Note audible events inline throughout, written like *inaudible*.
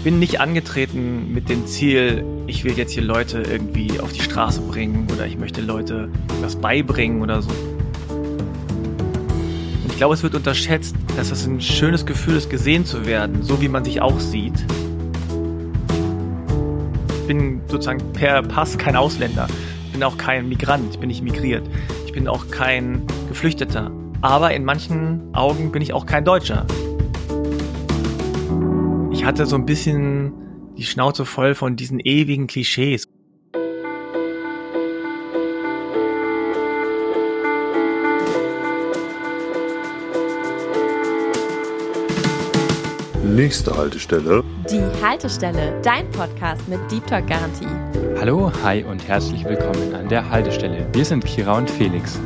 Ich bin nicht angetreten mit dem Ziel, ich will jetzt hier Leute irgendwie auf die Straße bringen oder ich möchte Leute was beibringen oder so. Und ich glaube, es wird unterschätzt, dass es ein schönes Gefühl ist, gesehen zu werden, so wie man sich auch sieht. Ich bin sozusagen per Pass kein Ausländer. Ich bin auch kein Migrant, ich bin nicht migriert. Ich bin auch kein Geflüchteter. Aber in manchen Augen bin ich auch kein Deutscher ich hatte so ein bisschen die Schnauze voll von diesen ewigen Klischees. Nächste Haltestelle. Die Haltestelle, dein Podcast mit Deep Talk Garantie. Hallo, hi und herzlich willkommen an der Haltestelle. Wir sind Kira und Felix.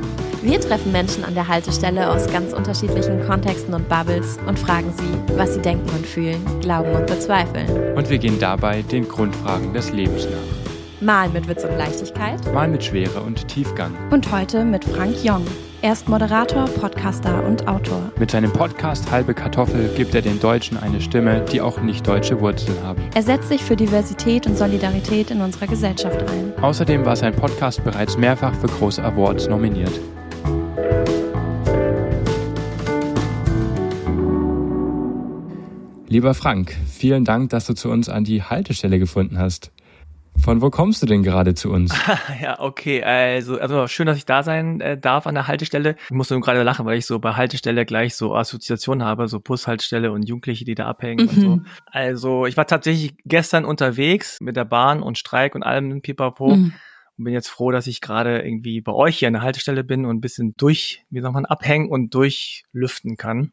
Wir treffen Menschen an der Haltestelle aus ganz unterschiedlichen Kontexten und Bubbles und fragen sie, was sie denken und fühlen, glauben und bezweifeln. Und wir gehen dabei den Grundfragen des Lebens nach. Mal mit Witz und Leichtigkeit. Mal mit Schwere und Tiefgang. Und heute mit Frank Jong. Er ist Moderator, Podcaster und Autor. Mit seinem Podcast Halbe Kartoffel gibt er den Deutschen eine Stimme, die auch nicht deutsche Wurzeln haben. Er setzt sich für Diversität und Solidarität in unserer Gesellschaft ein. Außerdem war sein Podcast bereits mehrfach für große Awards nominiert. Lieber Frank, vielen Dank, dass du zu uns an die Haltestelle gefunden hast. Von wo kommst du denn gerade zu uns? *laughs* ja, okay. Also, also schön, dass ich da sein äh, darf an der Haltestelle. Ich muss nur gerade lachen, weil ich so bei Haltestelle gleich so Assoziationen habe, so Bushaltestelle und Jugendliche, die da abhängen mhm. und so. Also, ich war tatsächlich gestern unterwegs mit der Bahn und Streik und allem Pipapo. Mhm. Und bin jetzt froh, dass ich gerade irgendwie bei euch hier an der Haltestelle bin und ein bisschen durch, wie sagt man, abhängen und durchlüften kann.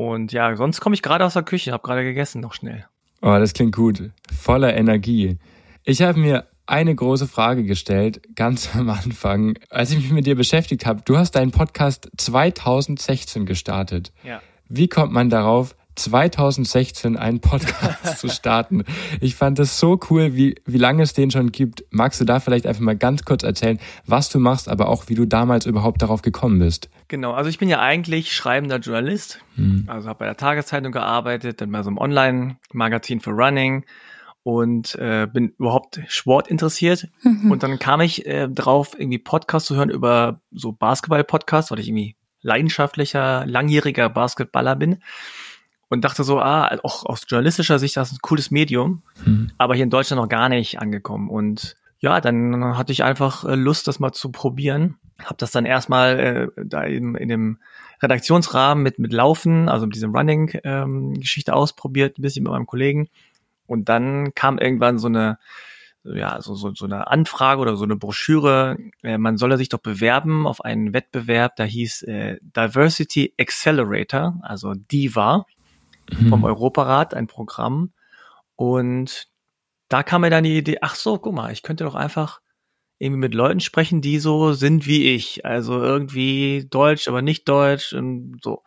Und ja, sonst komme ich gerade aus der Küche, habe gerade gegessen noch schnell. Oh, das klingt gut. Voller Energie. Ich habe mir eine große Frage gestellt, ganz am Anfang, als ich mich mit dir beschäftigt habe. Du hast deinen Podcast 2016 gestartet. Ja. Wie kommt man darauf, 2016 einen Podcast *laughs* zu starten. Ich fand es so cool, wie, wie lange es den schon gibt. Magst du da vielleicht einfach mal ganz kurz erzählen, was du machst, aber auch wie du damals überhaupt darauf gekommen bist? Genau, also ich bin ja eigentlich schreibender Journalist. Hm. Also habe bei der Tageszeitung gearbeitet, dann bei so einem Online-Magazin für Running und äh, bin überhaupt Sport interessiert. Mhm. Und dann kam ich äh, drauf, irgendwie Podcasts zu hören über so Basketball-Podcasts, weil ich irgendwie leidenschaftlicher, langjähriger Basketballer bin und dachte so, ah, auch aus journalistischer Sicht, das ist ein cooles Medium, mhm. aber hier in Deutschland noch gar nicht angekommen. Und ja, dann hatte ich einfach äh, Lust, das mal zu probieren. Hab das dann erstmal äh, da in, in dem Redaktionsrahmen mit, mit Laufen, also mit diesem Running-Geschichte ähm, ausprobiert, ein bisschen mit meinem Kollegen. Und dann kam irgendwann so eine, ja, so, so, so eine Anfrage oder so eine Broschüre, äh, man solle sich doch bewerben auf einen Wettbewerb, da hieß äh, Diversity Accelerator, also DIVA vom mhm. Europarat, ein Programm. Und da kam mir dann die Idee, ach so, guck mal, ich könnte doch einfach irgendwie mit Leuten sprechen, die so sind wie ich. Also irgendwie Deutsch, aber nicht Deutsch und so.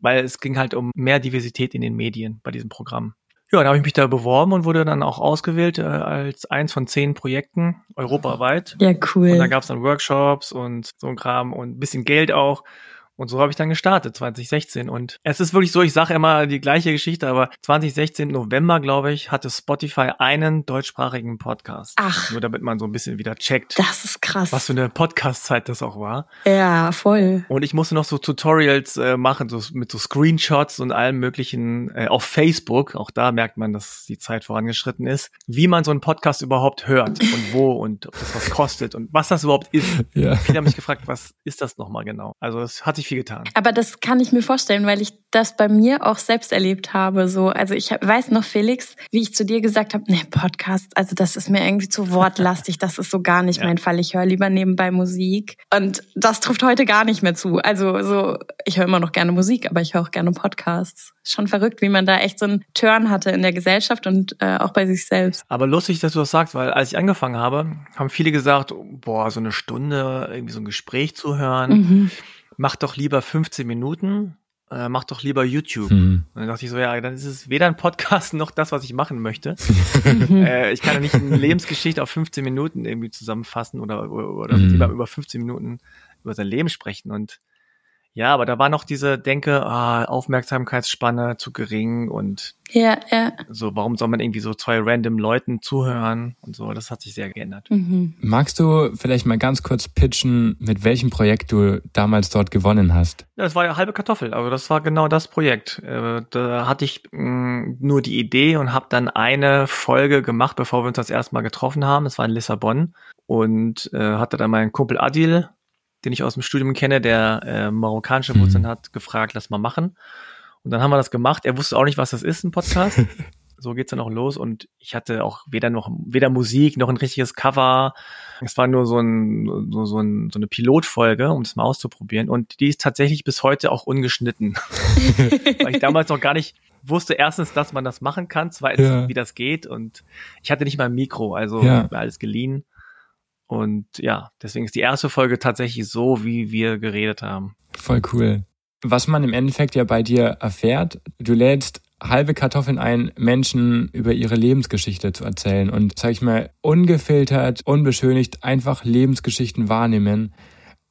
Weil es ging halt um mehr Diversität in den Medien bei diesem Programm. Ja, da habe ich mich da beworben und wurde dann auch ausgewählt äh, als eins von zehn Projekten europaweit. Ja, cool. Und da gab es dann Workshops und so ein Kram und ein bisschen Geld auch. Und so habe ich dann gestartet, 2016. Und es ist wirklich so, ich sage immer die gleiche Geschichte, aber 2016, November, glaube ich, hatte Spotify einen deutschsprachigen Podcast. Ach. Nur damit man so ein bisschen wieder checkt. Das ist krass. Was für eine Podcast-Zeit das auch war. Ja, voll. Und ich musste noch so Tutorials äh, machen, so mit so Screenshots und allem möglichen äh, auf Facebook. Auch da merkt man, dass die Zeit vorangeschritten ist. Wie man so einen Podcast überhaupt hört und wo *laughs* und ob das was kostet und was das überhaupt ist. Ja. Viele haben mich gefragt, was ist das nochmal genau? Also es hat sich viel getan. Aber das kann ich mir vorstellen, weil ich das bei mir auch selbst erlebt habe. So, also ich weiß noch, Felix, wie ich zu dir gesagt habe, ne, Podcast, also das ist mir irgendwie zu wortlastig, das ist so gar nicht *laughs* ja. mein Fall. Ich höre lieber nebenbei Musik. Und das trifft heute gar nicht mehr zu. Also so, ich höre immer noch gerne Musik, aber ich höre auch gerne Podcasts. Schon verrückt, wie man da echt so einen Turn hatte in der Gesellschaft und äh, auch bei sich selbst. Aber lustig, dass du das sagst, weil als ich angefangen habe, haben viele gesagt, boah, so eine Stunde irgendwie so ein Gespräch zu hören. Mhm mach doch lieber 15 Minuten, äh, mach doch lieber YouTube. Mhm. Und dann dachte ich so, ja, dann ist es weder ein Podcast *laughs* noch das, was ich machen möchte. *laughs* äh, ich kann ja nicht eine Lebensgeschichte auf 15 Minuten irgendwie zusammenfassen oder, oder mhm. lieber über 15 Minuten über sein Leben sprechen. Und Ja, aber da war noch diese Denke, ah, Aufmerksamkeitsspanne zu gering und ja, ja. so, warum soll man irgendwie so zwei random Leuten zuhören und so, das hat sich sehr geändert. Mhm. Magst du vielleicht mal ganz kurz pitchen, mit welchem Projekt du damals dort gewonnen hast? Ja, das war ja halbe Kartoffel, also das war genau das Projekt. Äh, da hatte ich mm, nur die Idee und habe dann eine Folge gemacht, bevor wir uns das erste Mal getroffen haben. Das war in Lissabon und äh, hatte dann meinen Kumpel Adil den ich aus dem Studium kenne, der äh, marokkanische Wurzeln mhm. hat, gefragt, lass mal machen. Und dann haben wir das gemacht. Er wusste auch nicht, was das ist, ein Podcast. *laughs* so geht's dann auch los. Und ich hatte auch weder noch weder Musik noch ein richtiges Cover. Es war nur so, ein, so, so, ein, so eine Pilotfolge, um das mal auszuprobieren. Und die ist tatsächlich bis heute auch ungeschnitten. *laughs* Weil ich damals noch gar nicht wusste erstens, dass man das machen kann, zweitens, ja. wie das geht. Und ich hatte nicht mal ein Mikro, also ja. alles geliehen. Und ja, deswegen ist die erste Folge tatsächlich so, wie wir geredet haben. Voll cool. Was man im Endeffekt ja bei dir erfährt, du lädst halbe Kartoffeln ein, Menschen über ihre Lebensgeschichte zu erzählen und, sag ich mal, ungefiltert, unbeschönigt einfach Lebensgeschichten wahrnehmen.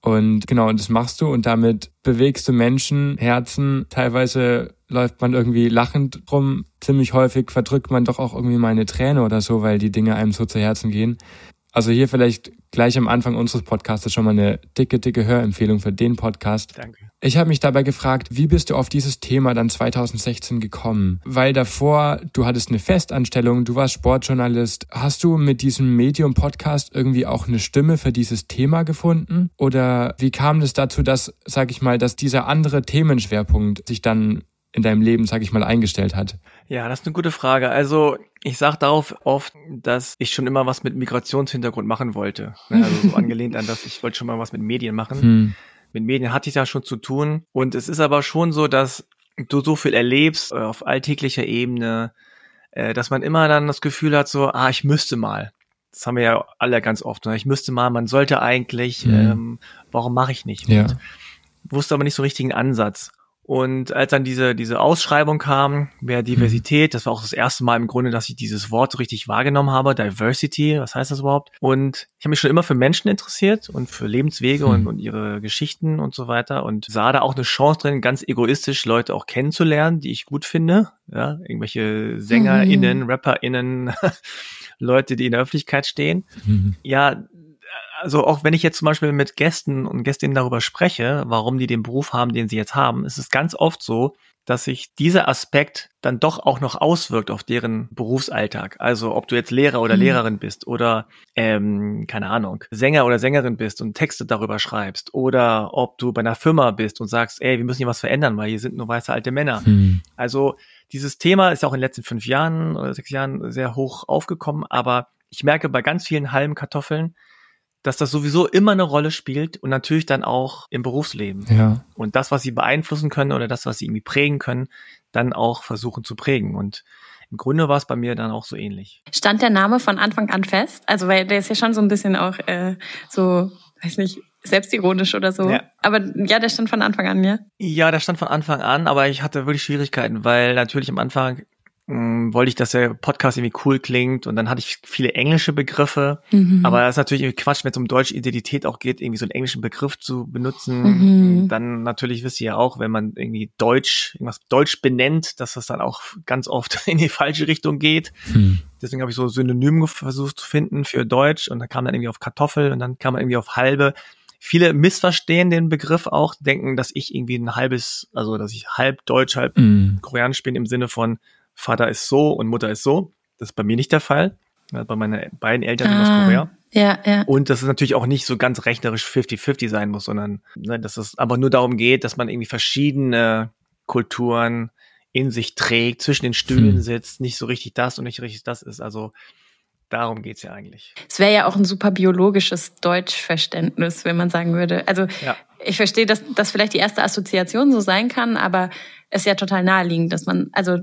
Und genau, das machst du und damit bewegst du Menschen, Herzen. Teilweise läuft man irgendwie lachend rum. Ziemlich häufig verdrückt man doch auch irgendwie mal eine Träne oder so, weil die Dinge einem so zu Herzen gehen. Also hier vielleicht gleich am Anfang unseres Podcasts schon mal eine dicke, dicke Hörempfehlung für den Podcast. Danke. Ich habe mich dabei gefragt, wie bist du auf dieses Thema dann 2016 gekommen? Weil davor, du hattest eine Festanstellung, du warst Sportjournalist. Hast du mit diesem Medium-Podcast irgendwie auch eine Stimme für dieses Thema gefunden? Oder wie kam es dazu, dass, sag ich mal, dass dieser andere Themenschwerpunkt sich dann in deinem Leben, sag ich mal, eingestellt hat? Ja, das ist eine gute Frage. Also ich sage darauf oft, dass ich schon immer was mit Migrationshintergrund machen wollte. Ne, also so *laughs* angelehnt an das, ich wollte schon mal was mit Medien machen. Hm. Mit Medien hatte ich da schon zu tun. Und es ist aber schon so, dass du so viel erlebst äh, auf alltäglicher Ebene, äh, dass man immer dann das Gefühl hat, so, ah, ich müsste mal. Das haben wir ja alle ganz oft. Ne? Ich müsste mal, man sollte eigentlich, mhm. ähm, warum mache ich nicht? Ja. wusste aber nicht so richtigen Ansatz. Und als dann diese, diese Ausschreibung kam, mehr Diversität, das war auch das erste Mal im Grunde, dass ich dieses Wort so richtig wahrgenommen habe, Diversity, was heißt das überhaupt? Und ich habe mich schon immer für Menschen interessiert und für Lebenswege und, hm. und ihre Geschichten und so weiter und sah da auch eine Chance drin, ganz egoistisch Leute auch kennenzulernen, die ich gut finde. Ja, irgendwelche SängerInnen, mhm. RapperInnen, *laughs* Leute, die in der Öffentlichkeit stehen. Mhm. Ja, also auch wenn ich jetzt zum Beispiel mit Gästen und Gästinnen darüber spreche, warum die den Beruf haben, den sie jetzt haben, ist es ganz oft so, dass sich dieser Aspekt dann doch auch noch auswirkt auf deren Berufsalltag. Also ob du jetzt Lehrer oder mhm. Lehrerin bist oder ähm, keine Ahnung, Sänger oder Sängerin bist und Texte darüber schreibst oder ob du bei einer Firma bist und sagst, ey, wir müssen hier was verändern, weil hier sind nur weiße alte Männer. Mhm. Also dieses Thema ist ja auch in den letzten fünf Jahren oder sechs Jahren sehr hoch aufgekommen, aber ich merke bei ganz vielen halben Kartoffeln, dass das sowieso immer eine Rolle spielt und natürlich dann auch im Berufsleben. Ja. Und das, was sie beeinflussen können oder das, was sie irgendwie prägen können, dann auch versuchen zu prägen. Und im Grunde war es bei mir dann auch so ähnlich. Stand der Name von Anfang an fest? Also, weil der ist ja schon so ein bisschen auch äh, so, weiß nicht, selbstironisch oder so. Ja. Aber ja, der stand von Anfang an, ja? Ja, der stand von Anfang an, aber ich hatte wirklich Schwierigkeiten, weil natürlich am Anfang mh, hm, wollte ich, dass der Podcast irgendwie cool klingt und dann hatte ich viele englische Begriffe, mhm. aber das ist natürlich irgendwie Quatsch, wenn es um deutsche Identität auch geht, irgendwie so einen englischen Begriff zu benutzen. Mhm. Dann natürlich wisst ihr ja auch, wenn man irgendwie Deutsch, irgendwas Deutsch benennt, dass das dann auch ganz oft *laughs* in die falsche Richtung geht. Mhm. Deswegen habe ich so Synonym versucht zu finden für Deutsch und dann kam dann irgendwie auf Kartoffel und dann kam man irgendwie auf halbe viele missverstehen den Begriff auch, denken, dass ich irgendwie ein halbes, also dass ich halb Deutsch, halb mm. Koreanisch bin im Sinne von Vater ist so und Mutter ist so. Das ist bei mir nicht der Fall. Bei meinen beiden Eltern ah, aus Korea. Ja, ja. Und dass es natürlich auch nicht so ganz rechnerisch 50-50 sein muss, sondern ne, dass es aber nur darum geht, dass man irgendwie verschiedene Kulturen in sich trägt, zwischen den Stühlen hm. sitzt, nicht so richtig das und nicht richtig das ist. Also darum geht's ja eigentlich. Es wäre ja auch ein super biologisches Deutschverständnis, wenn man sagen würde. Also ja. ich verstehe, dass das vielleicht die erste Assoziation so sein kann, aber ist ja total naheliegend, dass man, also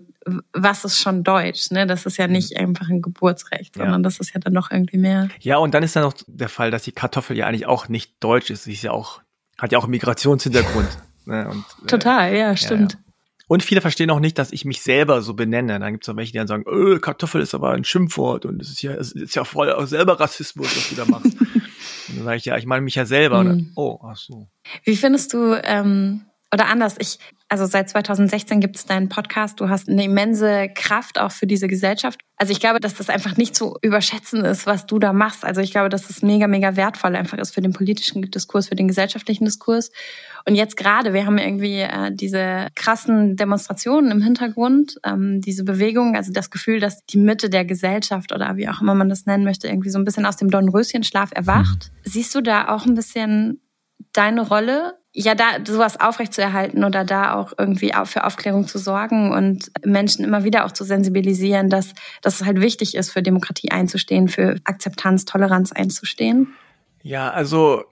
was ist schon Deutsch, ne? Das ist ja nicht einfach ein Geburtsrecht, sondern ja. das ist ja dann noch irgendwie mehr. Ja, und dann ist dann noch der Fall, dass die Kartoffel ja eigentlich auch nicht deutsch ist. Sie ist ja auch, hat ja auch einen Migrationshintergrund. *laughs* ne? und, äh, total, ja, stimmt. Ja, ja. Und viele verstehen auch nicht, dass ich mich selber so benenne. Dann gibt es auch welche, die dann sagen, öh, Kartoffel ist aber ein Schimpfwort und es ist ja, es ist ja voll auch selber Rassismus, was du da machst. *laughs* und dann sage ich, ja, ich meine mich ja selber. Mhm. Dann, oh, ach so. Wie findest du ähm, oder anders, ich, also seit 2016 gibt es deinen Podcast, du hast eine immense Kraft auch für diese Gesellschaft. Also ich glaube, dass das einfach nicht zu überschätzen ist, was du da machst. Also ich glaube, dass das mega, mega wertvoll einfach ist für den politischen Diskurs, für den gesellschaftlichen Diskurs. Und jetzt gerade, wir haben irgendwie äh, diese krassen Demonstrationen im Hintergrund, ähm, diese Bewegung, also das Gefühl, dass die Mitte der Gesellschaft oder wie auch immer man das nennen möchte, irgendwie so ein bisschen aus dem Dornröschenschlaf erwacht. Mhm. Siehst du da auch ein bisschen deine Rolle ja, da sowas aufrechtzuerhalten oder da auch irgendwie für Aufklärung zu sorgen und Menschen immer wieder auch zu sensibilisieren, dass, dass es halt wichtig ist, für Demokratie einzustehen, für Akzeptanz, Toleranz einzustehen? Ja, also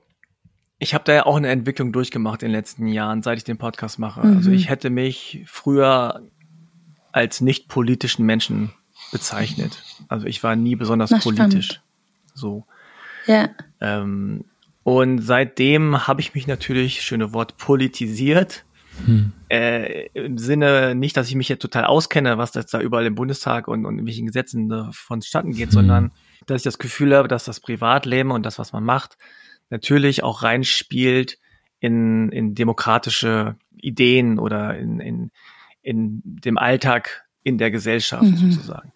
ich habe da ja auch eine Entwicklung durchgemacht in den letzten Jahren, seit ich den Podcast mache. Mhm. Also ich hätte mich früher als nicht politischen Menschen bezeichnet. Also ich war nie besonders Na, politisch. Spannend. So. Ja. Ähm, und seitdem habe ich mich natürlich, schöne Wort, politisiert. Hm. Äh, Im Sinne nicht, dass ich mich jetzt total auskenne, was das da überall im Bundestag und, und in welchen Gesetzen äh, vonstatten geht, hm. sondern dass ich das Gefühl habe, dass das Privatleben und das, was man macht, natürlich auch reinspielt in, in demokratische Ideen oder in, in, in dem Alltag in der Gesellschaft mhm. sozusagen.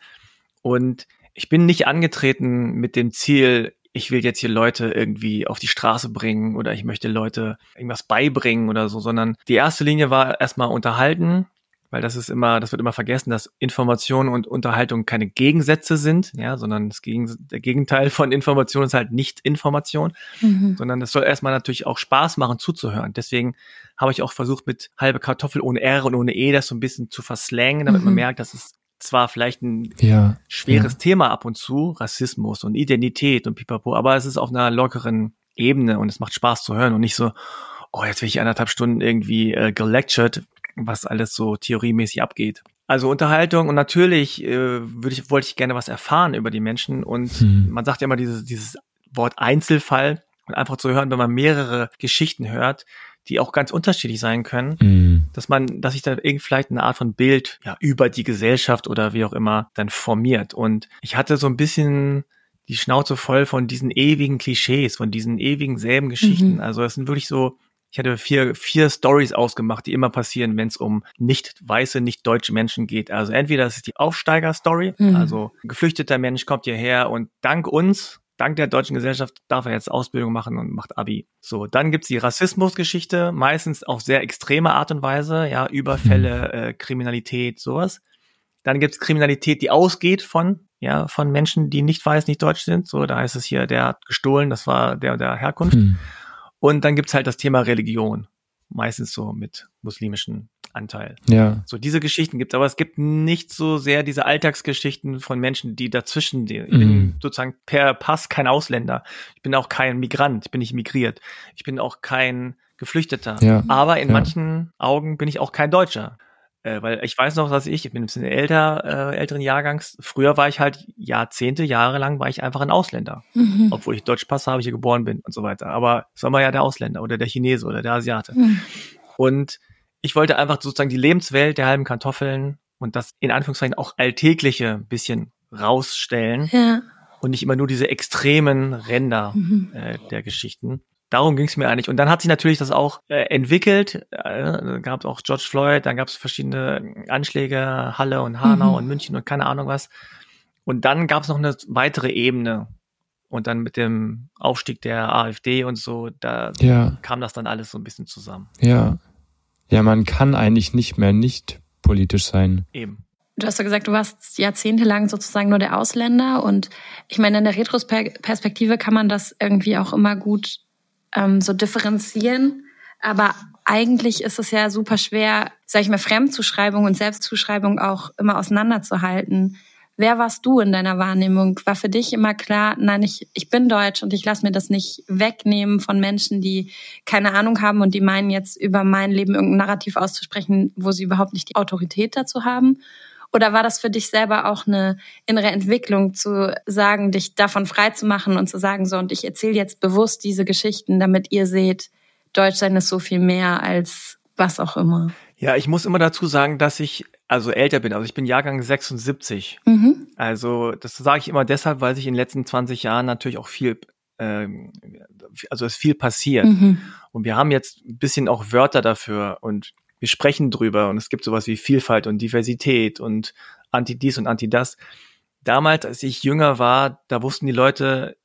Und ich bin nicht angetreten mit dem Ziel, ich will jetzt hier Leute irgendwie auf die Straße bringen oder ich möchte Leute irgendwas beibringen oder so, sondern die erste Linie war erstmal unterhalten, weil das ist immer, das wird immer vergessen, dass Information und Unterhaltung keine Gegensätze sind, ja, sondern das Gegen, der Gegenteil von Information ist halt nicht Information, mhm. sondern es soll erstmal natürlich auch Spaß machen zuzuhören. Deswegen habe ich auch versucht, mit halbe Kartoffel ohne R und ohne E das so ein bisschen zu verslängen, damit mhm. man merkt, dass es zwar vielleicht ein ja, schweres ja. Thema ab und zu, Rassismus und Identität und pipapo, aber es ist auf einer lockeren Ebene und es macht Spaß zu hören und nicht so, oh, jetzt will ich anderthalb Stunden irgendwie äh, gelectured, was alles so theoriemäßig abgeht. Also Unterhaltung und natürlich äh, würde ich, wollte ich gerne was erfahren über die Menschen und hm. man sagt ja immer dieses, dieses Wort Einzelfall und einfach zu hören, wenn man mehrere Geschichten hört, die auch ganz unterschiedlich sein können, mhm. dass man, dass sich da irgendwie vielleicht eine Art von Bild ja, über die Gesellschaft oder wie auch immer dann formiert. Und ich hatte so ein bisschen die Schnauze voll von diesen ewigen Klischees, von diesen ewigen selben Geschichten. Mhm. Also es sind wirklich so, ich hatte vier, vier Stories ausgemacht, die immer passieren, wenn es um nicht weiße, nicht deutsche Menschen geht. Also entweder das ist die Aufsteiger-Story, mhm. also ein geflüchteter Mensch kommt hierher und dank uns dank der deutschen Gesellschaft darf er jetzt Ausbildung machen und macht Abi. So, dann gibt's die Rassismusgeschichte, meistens auf sehr extreme Art und Weise, ja, Überfälle, mhm. äh, Kriminalität, sowas. Dann gibt's Kriminalität, die ausgeht von, ja, von Menschen, die nicht weiß, nicht deutsch sind. So, da heißt es hier, der hat gestohlen, das war der der Herkunft. Mhm. Und dann gibt's halt das Thema Religion. Meistens so mit muslimischen Anteil. Ja. So diese Geschichten gibt aber es gibt nicht so sehr diese Alltagsgeschichten von Menschen, die dazwischen, die, ich mhm. bin sozusagen per Pass kein Ausländer. Ich bin auch kein Migrant, ich bin nicht migriert. Ich bin auch kein Geflüchteter. Ja. Aber in ja. manchen Augen bin ich auch kein Deutscher. Äh, weil ich weiß noch, dass ich, ich bin ein bisschen älter, äh, älteren Jahrgangs, früher war ich halt Jahrzehnte, Jahre lang war ich einfach ein Ausländer. Mhm. Obwohl ich Deutschpass habe, hier geboren bin und so weiter. Aber es war mal ja der Ausländer oder der Chinese oder der Asiate. Mhm. Und ich wollte einfach sozusagen die Lebenswelt der halben Kartoffeln und das in Anführungszeichen auch alltägliche ein bisschen rausstellen. Ja. Und nicht immer nur diese extremen Ränder mhm. äh, der Geschichten. Darum ging es mir eigentlich. Und dann hat sich natürlich das auch äh, entwickelt. Äh, gab es auch George Floyd, dann gab es verschiedene Anschläge, Halle und Hanau mhm. und München und keine Ahnung was. Und dann gab es noch eine weitere Ebene. Und dann mit dem Aufstieg der AfD und so, da ja. kam das dann alles so ein bisschen zusammen. Ja. Ja, man kann eigentlich nicht mehr nicht politisch sein. Eben. Du hast ja gesagt, du warst jahrzehntelang sozusagen nur der Ausländer und ich meine, in der Retrospektive kann man das irgendwie auch immer gut ähm, so differenzieren. Aber eigentlich ist es ja super schwer, sag ich mal, Fremdzuschreibung und Selbstzuschreibung auch immer auseinanderzuhalten. Wer warst du in deiner Wahrnehmung? War für dich immer klar, nein, ich, ich bin deutsch und ich lasse mir das nicht wegnehmen von Menschen, die keine Ahnung haben und die meinen jetzt über mein Leben irgendein Narrativ auszusprechen, wo sie überhaupt nicht die Autorität dazu haben? Oder war das für dich selber auch eine innere Entwicklung zu sagen, dich davon frei zu machen und zu sagen, so, und ich erzähle jetzt bewusst diese Geschichten, damit ihr seht, Deutschsein ist so viel mehr als was auch immer? Ja, ich muss immer dazu sagen, dass ich also älter bin. Also ich bin Jahrgang 76. Mhm. Also das sage ich immer deshalb, weil sich in den letzten 20 Jahren natürlich auch viel äh, also ist viel passiert. Mhm. Und wir haben jetzt ein bisschen auch Wörter dafür und wir sprechen drüber und es gibt sowas wie Vielfalt und Diversität und anti dies und anti das. Damals, als ich jünger war, da wussten die Leute,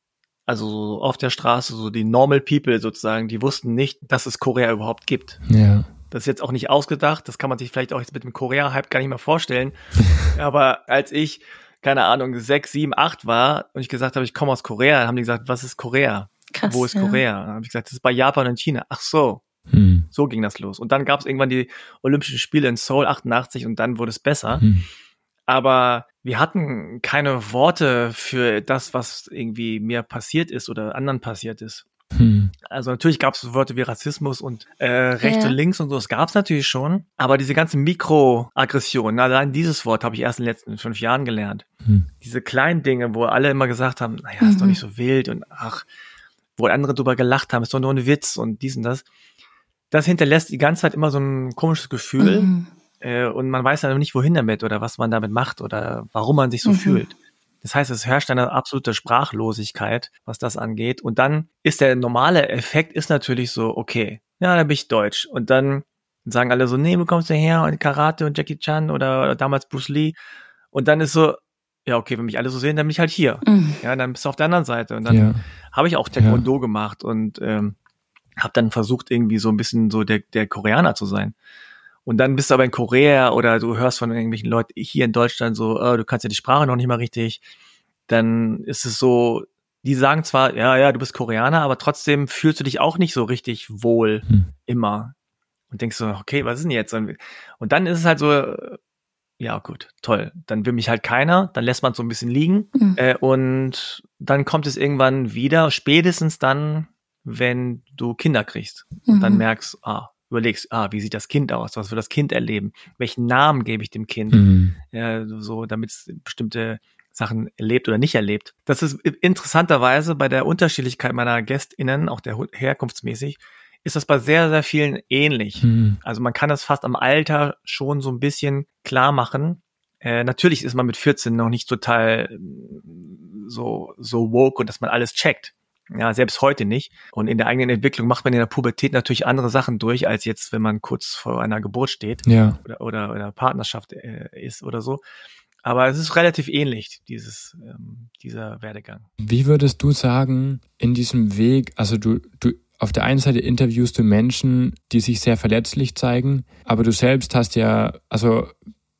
also so auf der Straße, so die Normal People sozusagen, die wussten nicht, dass es Korea überhaupt gibt. Ja. Das ist jetzt auch nicht ausgedacht, das kann man sich vielleicht auch jetzt mit dem Korea-Hype gar nicht mehr vorstellen. *laughs* Aber als ich, keine Ahnung, sechs, sieben, acht war und ich gesagt habe, ich komme aus Korea, dann haben die gesagt, was ist Korea? Krass, Wo ist ja. Korea? Dann habe ich gesagt, das ist bei Japan und China. Ach so. Hm. So ging das los. Und dann gab es irgendwann die Olympischen Spiele in Seoul 88 und dann wurde es besser. Hm. Aber wir hatten keine Worte für das, was irgendwie mir passiert ist oder anderen passiert ist. Hm. Also natürlich gab es Wörter wie Rassismus und äh, rechts ja. und links und so, das gab es natürlich schon. Aber diese ganzen Mikroaggressionen, allein dieses Wort habe ich erst in den letzten fünf Jahren gelernt. Hm. Diese kleinen Dinge, wo alle immer gesagt haben, naja, ist mhm. doch nicht so wild und ach, wo andere drüber gelacht haben, ist doch nur ein Witz und dies und das. Das hinterlässt die ganze Zeit immer so ein komisches Gefühl. Mhm. Äh, und man weiß dann nicht, wohin damit oder was man damit macht oder warum man sich so mhm. fühlt. Das heißt, es herrscht eine absolute Sprachlosigkeit, was das angeht. Und dann ist der normale Effekt ist natürlich so, okay, ja, dann bin ich deutsch. Und dann sagen alle so, nee, wo kommst du her? Und Karate und Jackie Chan oder, oder damals Bruce Lee. Und dann ist so, ja, okay, wenn mich alle so sehen, dann bin ich halt hier. Mhm. Ja, dann bist du auf der anderen Seite. Und dann ja. habe ich auch Taekwondo ja. gemacht und ähm, habe dann versucht, irgendwie so ein bisschen so der, der Koreaner zu sein. Und dann bist du aber in Korea oder du hörst von irgendwelchen Leuten hier in Deutschland so, oh, du kannst ja die Sprache noch nicht mal richtig. Dann ist es so, die sagen zwar, ja, ja, du bist Koreaner, aber trotzdem fühlst du dich auch nicht so richtig wohl hm. immer. Und denkst so, okay, was ist denn jetzt? Und dann ist es halt so, ja, gut, toll. Dann will mich halt keiner, dann lässt man es so ein bisschen liegen. Mhm. Äh, und dann kommt es irgendwann wieder, spätestens dann, wenn du Kinder kriegst. Mhm. Und dann merkst, ah, überlegst, ah, wie sieht das Kind aus? Was wird das Kind erleben? Welchen Namen gebe ich dem Kind? Mhm. Ja, so, damit es bestimmte Sachen erlebt oder nicht erlebt. Das ist interessanterweise bei der Unterschiedlichkeit meiner GästInnen, auch der herkunftsmäßig, ist das bei sehr, sehr vielen ähnlich. Mhm. Also man kann das fast am Alter schon so ein bisschen klar machen. Äh, natürlich ist man mit 14 noch nicht total so, so woke und dass man alles checkt. Ja, selbst heute nicht. Und in der eigenen Entwicklung macht man in der Pubertät natürlich andere Sachen durch, als jetzt, wenn man kurz vor einer Geburt steht ja. oder, oder, oder Partnerschaft äh, ist oder so. Aber es ist relativ ähnlich, dieses, ähm, dieser Werdegang. Wie würdest du sagen, in diesem Weg, also du, du, auf der einen Seite interviewst du Menschen, die sich sehr verletzlich zeigen, aber du selbst hast ja, also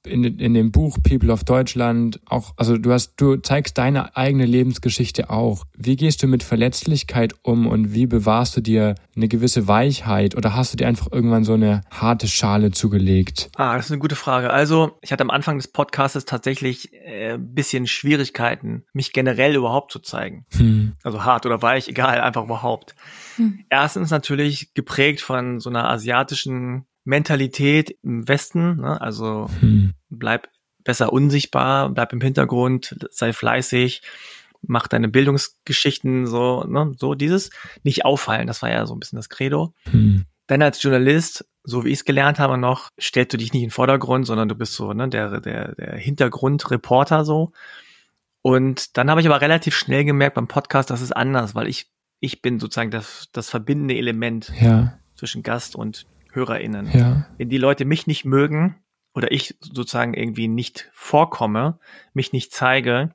in, in dem Buch People of Deutschland auch, also du hast, du zeigst deine eigene Lebensgeschichte auch. Wie gehst du mit Verletzlichkeit um und wie bewahrst du dir eine gewisse Weichheit oder hast du dir einfach irgendwann so eine harte Schale zugelegt? Ah, das ist eine gute Frage. Also, ich hatte am Anfang des Podcasts tatsächlich äh, bisschen Schwierigkeiten, mich generell überhaupt zu zeigen. Hm. Also hart oder weich, egal, einfach überhaupt. Hm. Erstens natürlich geprägt von so einer asiatischen Mentalität im Westen, ne? also hm. bleib besser unsichtbar, bleib im Hintergrund, sei fleißig, mach deine Bildungsgeschichten so, ne? so dieses nicht auffallen, das war ja so ein bisschen das Credo. Hm. Dann als Journalist, so wie ich es gelernt habe noch, stellst du dich nicht in den Vordergrund, sondern du bist so ne, der, der, der Hintergrundreporter so. Und dann habe ich aber relativ schnell gemerkt beim Podcast, das ist anders, weil ich, ich bin sozusagen das, das verbindende Element ja. zwischen Gast und HörerInnen. Ja. Wenn die Leute mich nicht mögen oder ich sozusagen irgendwie nicht vorkomme, mich nicht zeige,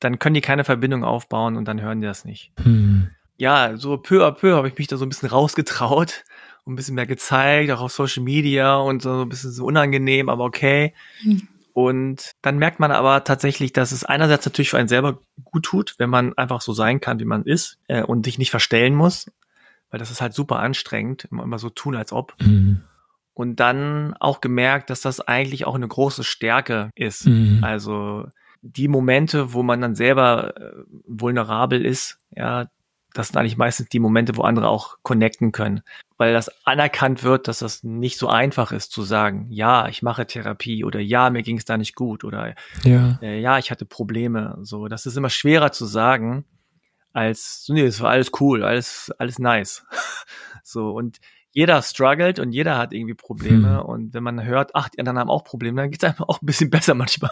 dann können die keine Verbindung aufbauen und dann hören die das nicht. Hm. Ja, so peu à peu habe ich mich da so ein bisschen rausgetraut und ein bisschen mehr gezeigt, auch auf Social Media und so ein bisschen so unangenehm, aber okay. Hm. Und dann merkt man aber tatsächlich, dass es einerseits natürlich für einen selber gut tut, wenn man einfach so sein kann, wie man ist äh, und sich nicht verstellen muss weil das ist halt super anstrengend, immer, immer so tun, als ob. Mhm. Und dann auch gemerkt, dass das eigentlich auch eine große Stärke ist. Mhm. Also die Momente, wo man dann selber äh, vulnerabel ist, ja, das sind eigentlich meistens die Momente, wo andere auch connecten können. Weil das anerkannt wird, dass das nicht so einfach ist zu sagen, ja, ich mache Therapie oder ja, mir ging es da nicht gut oder ja. Äh, ja, ich hatte Probleme. So, das ist immer schwerer zu sagen, als, nee, es war alles cool, alles, alles nice. *laughs* so, und jeder struggelt und jeder hat irgendwie Probleme. Hm. Und wenn man hört, ach, die anderen haben auch Probleme, dann geht es einfach *laughs* auch ein bisschen besser manchmal.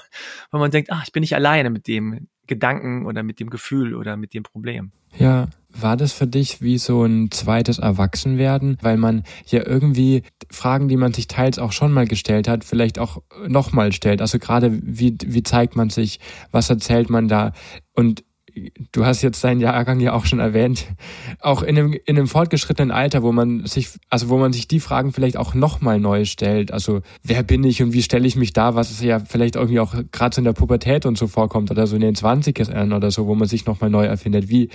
Weil man denkt, ach, ich bin nicht alleine mit dem Gedanken oder mit dem Gefühl oder mit dem Problem. Ja, war das für dich wie so ein zweites Erwachsenwerden, weil man ja irgendwie Fragen, die man sich teils auch schon mal gestellt hat, vielleicht auch nochmal stellt. Also gerade wie, wie zeigt man sich, was erzählt man da und du hast jetzt deinen Jahrgang ja auch schon erwähnt, auch in einem, in einem fortgeschrittenen Alter, wo man sich, also wo man sich die Fragen vielleicht auch nochmal neu stellt. Also wer bin ich und wie stelle ich mich da, was ja vielleicht irgendwie auch gerade so in der Pubertät und so vorkommt oder so in den 20ern oder so, wo man sich nochmal neu erfindet. Wie,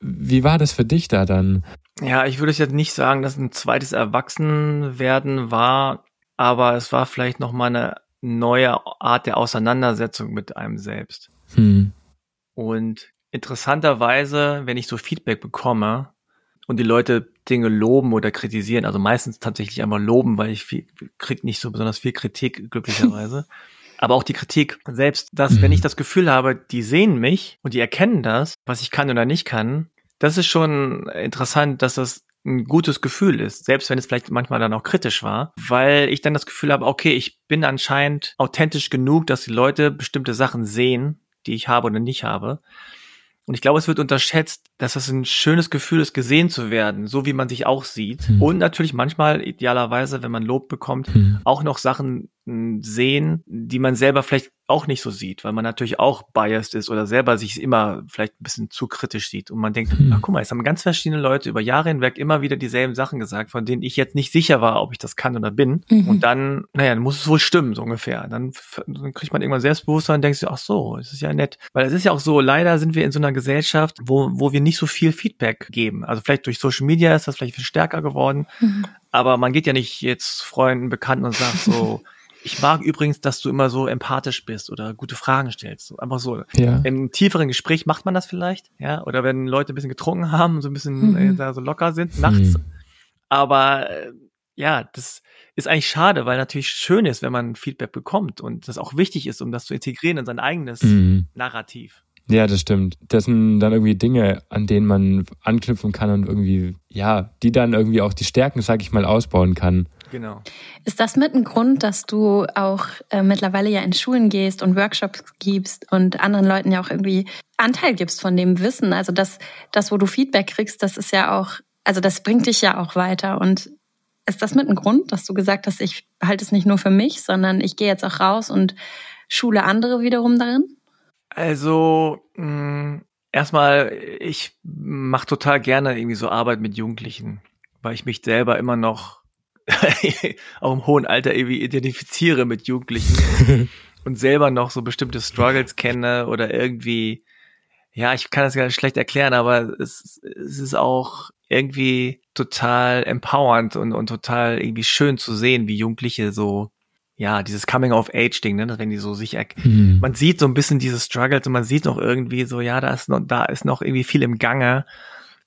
wie war das für dich da dann? Ja, ich würde jetzt nicht sagen, dass ein zweites Erwachsenwerden war, aber es war vielleicht nochmal eine neue Art der Auseinandersetzung mit einem selbst. Hm. Und interessanterweise, wenn ich so Feedback bekomme und die Leute Dinge loben oder kritisieren, also meistens tatsächlich einmal loben, weil ich viel, krieg nicht so besonders viel Kritik, glücklicherweise. *laughs* Aber auch die Kritik selbst, dass mhm. wenn ich das Gefühl habe, die sehen mich und die erkennen das, was ich kann oder nicht kann, das ist schon interessant, dass das ein gutes Gefühl ist, selbst wenn es vielleicht manchmal dann auch kritisch war, weil ich dann das Gefühl habe, okay, ich bin anscheinend authentisch genug, dass die Leute bestimmte Sachen sehen, die ich habe oder nicht habe. Und ich glaube, es wird unterschätzt, dass das ein schönes Gefühl ist, gesehen zu werden, so wie man sich auch sieht. Hm. Und natürlich manchmal, idealerweise, wenn man Lob bekommt, hm. auch noch Sachen sehen, die man selber vielleicht auch nicht so sieht, weil man natürlich auch biased ist oder selber sich immer vielleicht ein bisschen zu kritisch sieht und man denkt, hm. ach guck mal, es haben ganz verschiedene Leute über Jahre hinweg immer wieder dieselben Sachen gesagt, von denen ich jetzt nicht sicher war, ob ich das kann oder bin. Mhm. Und dann, naja, dann muss es wohl stimmen, so ungefähr. Dann, dann kriegt man irgendwann Selbstbewusstsein und denkt sich, ach so, es ist ja nett. Weil es ist ja auch so, leider sind wir in so einer Gesellschaft, wo, wo wir nicht so viel Feedback geben. Also vielleicht durch Social Media ist das vielleicht viel stärker geworden, mhm. aber man geht ja nicht jetzt Freunden, Bekannten und sagt so, *laughs* Ich mag übrigens, dass du immer so empathisch bist oder gute Fragen stellst. Einfach so. Ja. Im tieferen Gespräch macht man das vielleicht, ja. Oder wenn Leute ein bisschen getrunken *laughs* haben, so ein bisschen mhm. äh, da so locker sind nachts. Mhm. Aber äh, ja, das ist eigentlich schade, weil natürlich schön ist, wenn man Feedback bekommt und das auch wichtig ist, um das zu integrieren in sein eigenes mhm. Narrativ. Ja, das stimmt. Das sind dann irgendwie Dinge, an denen man anknüpfen kann und irgendwie, ja, die dann irgendwie auch die Stärken, sag ich mal, ausbauen kann. Genau. Ist das mit ein Grund, dass du auch äh, mittlerweile ja in Schulen gehst und Workshops gibst und anderen Leuten ja auch irgendwie Anteil gibst von dem Wissen? Also das, das, wo du Feedback kriegst, das ist ja auch, also das bringt dich ja auch weiter. Und ist das mit ein Grund, dass du gesagt hast, ich halte es nicht nur für mich, sondern ich gehe jetzt auch raus und schule andere wiederum darin? Also mh, erstmal, ich mache total gerne irgendwie so Arbeit mit Jugendlichen, weil ich mich selber immer noch *laughs* auch im hohen Alter irgendwie identifiziere mit Jugendlichen *laughs* und selber noch so bestimmte Struggles kenne oder irgendwie, ja, ich kann das gar nicht schlecht erklären, aber es, es ist auch irgendwie total empowernd und, und total irgendwie schön zu sehen, wie Jugendliche so, ja, dieses Coming-of-Age-Ding, ne, wenn die so sich, mhm. man sieht so ein bisschen diese Struggles und man sieht noch irgendwie so, ja, da ist noch, da ist noch irgendwie viel im Gange,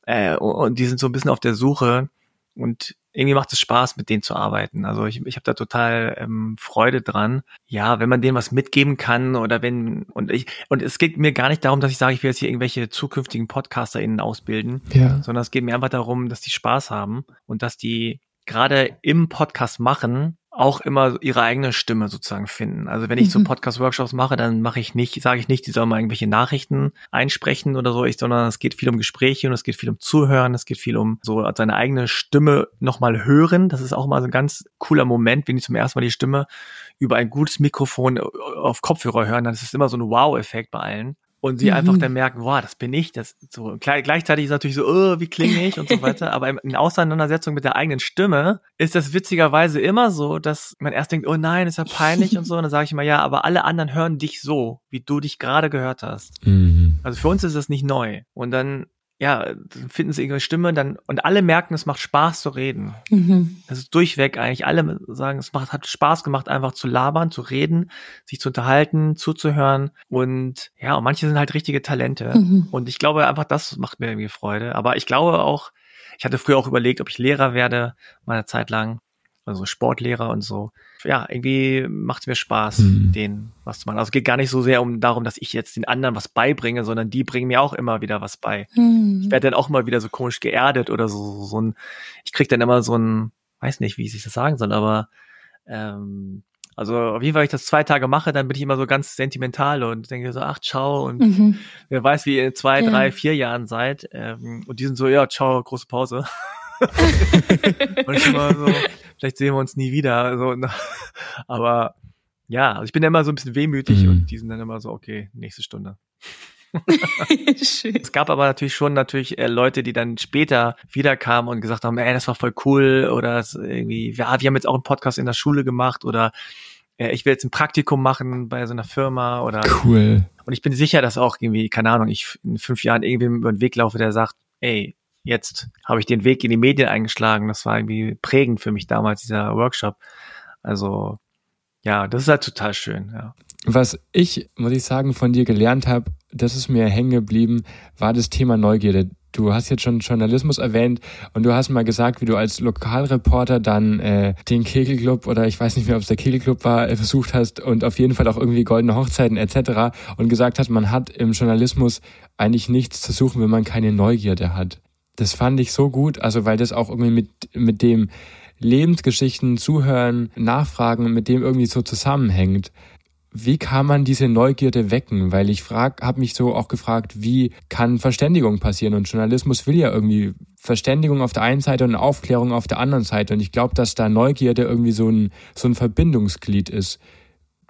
äh, und die sind so ein bisschen auf der Suche und irgendwie macht es Spaß, mit denen zu arbeiten. Also ich, ich habe da total ähm, Freude dran. Ja, wenn man denen was mitgeben kann oder wenn und ich und es geht mir gar nicht darum, dass ich sage, ich will jetzt hier irgendwelche zukünftigen PodcasterInnen ausbilden, ja. sondern es geht mir einfach darum, dass die Spaß haben und dass die gerade im Podcast machen auch immer ihre eigene Stimme sozusagen finden. Also wenn ich mhm. so Podcast-Workshops mache, dann mache ich nicht, sage ich nicht, die sollen mal irgendwelche Nachrichten einsprechen oder so, ich, sondern es geht viel um Gespräche und es geht viel um Zuhören, es geht viel um so seine eigene Stimme nochmal hören. Das ist auch mal so ein ganz cooler Moment, wenn die zum ersten Mal die Stimme über ein gutes Mikrofon auf Kopfhörer hören, dann ist es immer so ein Wow-Effekt bei allen und sie mhm. einfach dann merken, wow, das bin ich, das so gleichzeitig ist natürlich so, oh, wie klinge ich und so *laughs* weiter, aber in Auseinandersetzung mit der eigenen Stimme ist das witzigerweise immer so, dass man erst denkt, oh nein, ist ja peinlich und so und dann sage ich immer, ja, aber alle anderen hören dich so, wie du dich gerade gehört hast. Mhm. Also für uns ist das nicht neu und dann ja, finden sie ihre Stimme dann und alle merken, es macht Spaß zu reden. Mhm. Das ist durchweg eigentlich. Alle sagen, es macht, hat Spaß gemacht, einfach zu labern, zu reden, sich zu unterhalten, zuzuhören und ja, und manche sind halt richtige Talente. Mhm. Und ich glaube einfach, das macht mir irgendwie Freude. Aber ich glaube auch, ich hatte früher auch überlegt, ob ich Lehrer werde, meine Zeit lang also Sportlehrer und so. Ja, irgendwie macht es mir Spaß, mhm. denen was zu machen. Also es geht gar nicht so sehr um darum, dass ich jetzt den anderen was beibringe, sondern die bringen mir auch immer wieder was bei. Mhm. Ich werde dann auch mal wieder so komisch geerdet oder so, so ein, ich krieg dann immer so ein, weiß nicht, wie ich das sagen soll, aber ähm, Also auf jeden Fall, wenn ich das zwei Tage mache, dann bin ich immer so ganz sentimental und denke so, ach, ciao und mhm. wer weiß, wie ihr in zwei, ja. drei, vier Jahren seid. Ähm, und die sind so, ja, ciao, große Pause. *laughs* *laughs* und ich immer so, vielleicht sehen wir uns nie wieder. Also, *laughs* aber ja, also ich bin ja immer so ein bisschen wehmütig mhm. und die sind dann immer so, okay, nächste Stunde. *laughs* es gab aber natürlich schon natürlich äh, Leute, die dann später wiederkamen und gesagt haben, ey, das war voll cool oder irgendwie, ja, wir haben jetzt auch einen Podcast in der Schule gemacht oder äh, ich will jetzt ein Praktikum machen bei so einer Firma oder cool. Und ich bin sicher, dass auch irgendwie, keine Ahnung, ich in fünf Jahren irgendwie über den Weg laufe, der sagt, ey, jetzt habe ich den Weg in die Medien eingeschlagen. Das war irgendwie prägend für mich damals, dieser Workshop. Also ja, das ist halt total schön, ja. Was ich, muss ich sagen, von dir gelernt habe, das ist mir hängen geblieben, war das Thema Neugierde. Du hast jetzt schon Journalismus erwähnt und du hast mal gesagt, wie du als Lokalreporter dann äh, den Kegelclub oder ich weiß nicht mehr, ob es der Kegelclub war, äh, versucht hast und auf jeden Fall auch irgendwie goldene Hochzeiten etc. und gesagt hast, man hat im Journalismus eigentlich nichts zu suchen, wenn man keine Neugierde hat. Das fand ich so gut, also weil das auch irgendwie mit, mit dem Lebensgeschichten zuhören, nachfragen, mit dem irgendwie so zusammenhängt. Wie kann man diese Neugierde wecken? Weil ich frag, habe mich so auch gefragt, wie kann Verständigung passieren? Und Journalismus will ja irgendwie Verständigung auf der einen Seite und Aufklärung auf der anderen Seite. Und ich glaube, dass da Neugierde irgendwie so ein, so ein Verbindungsglied ist.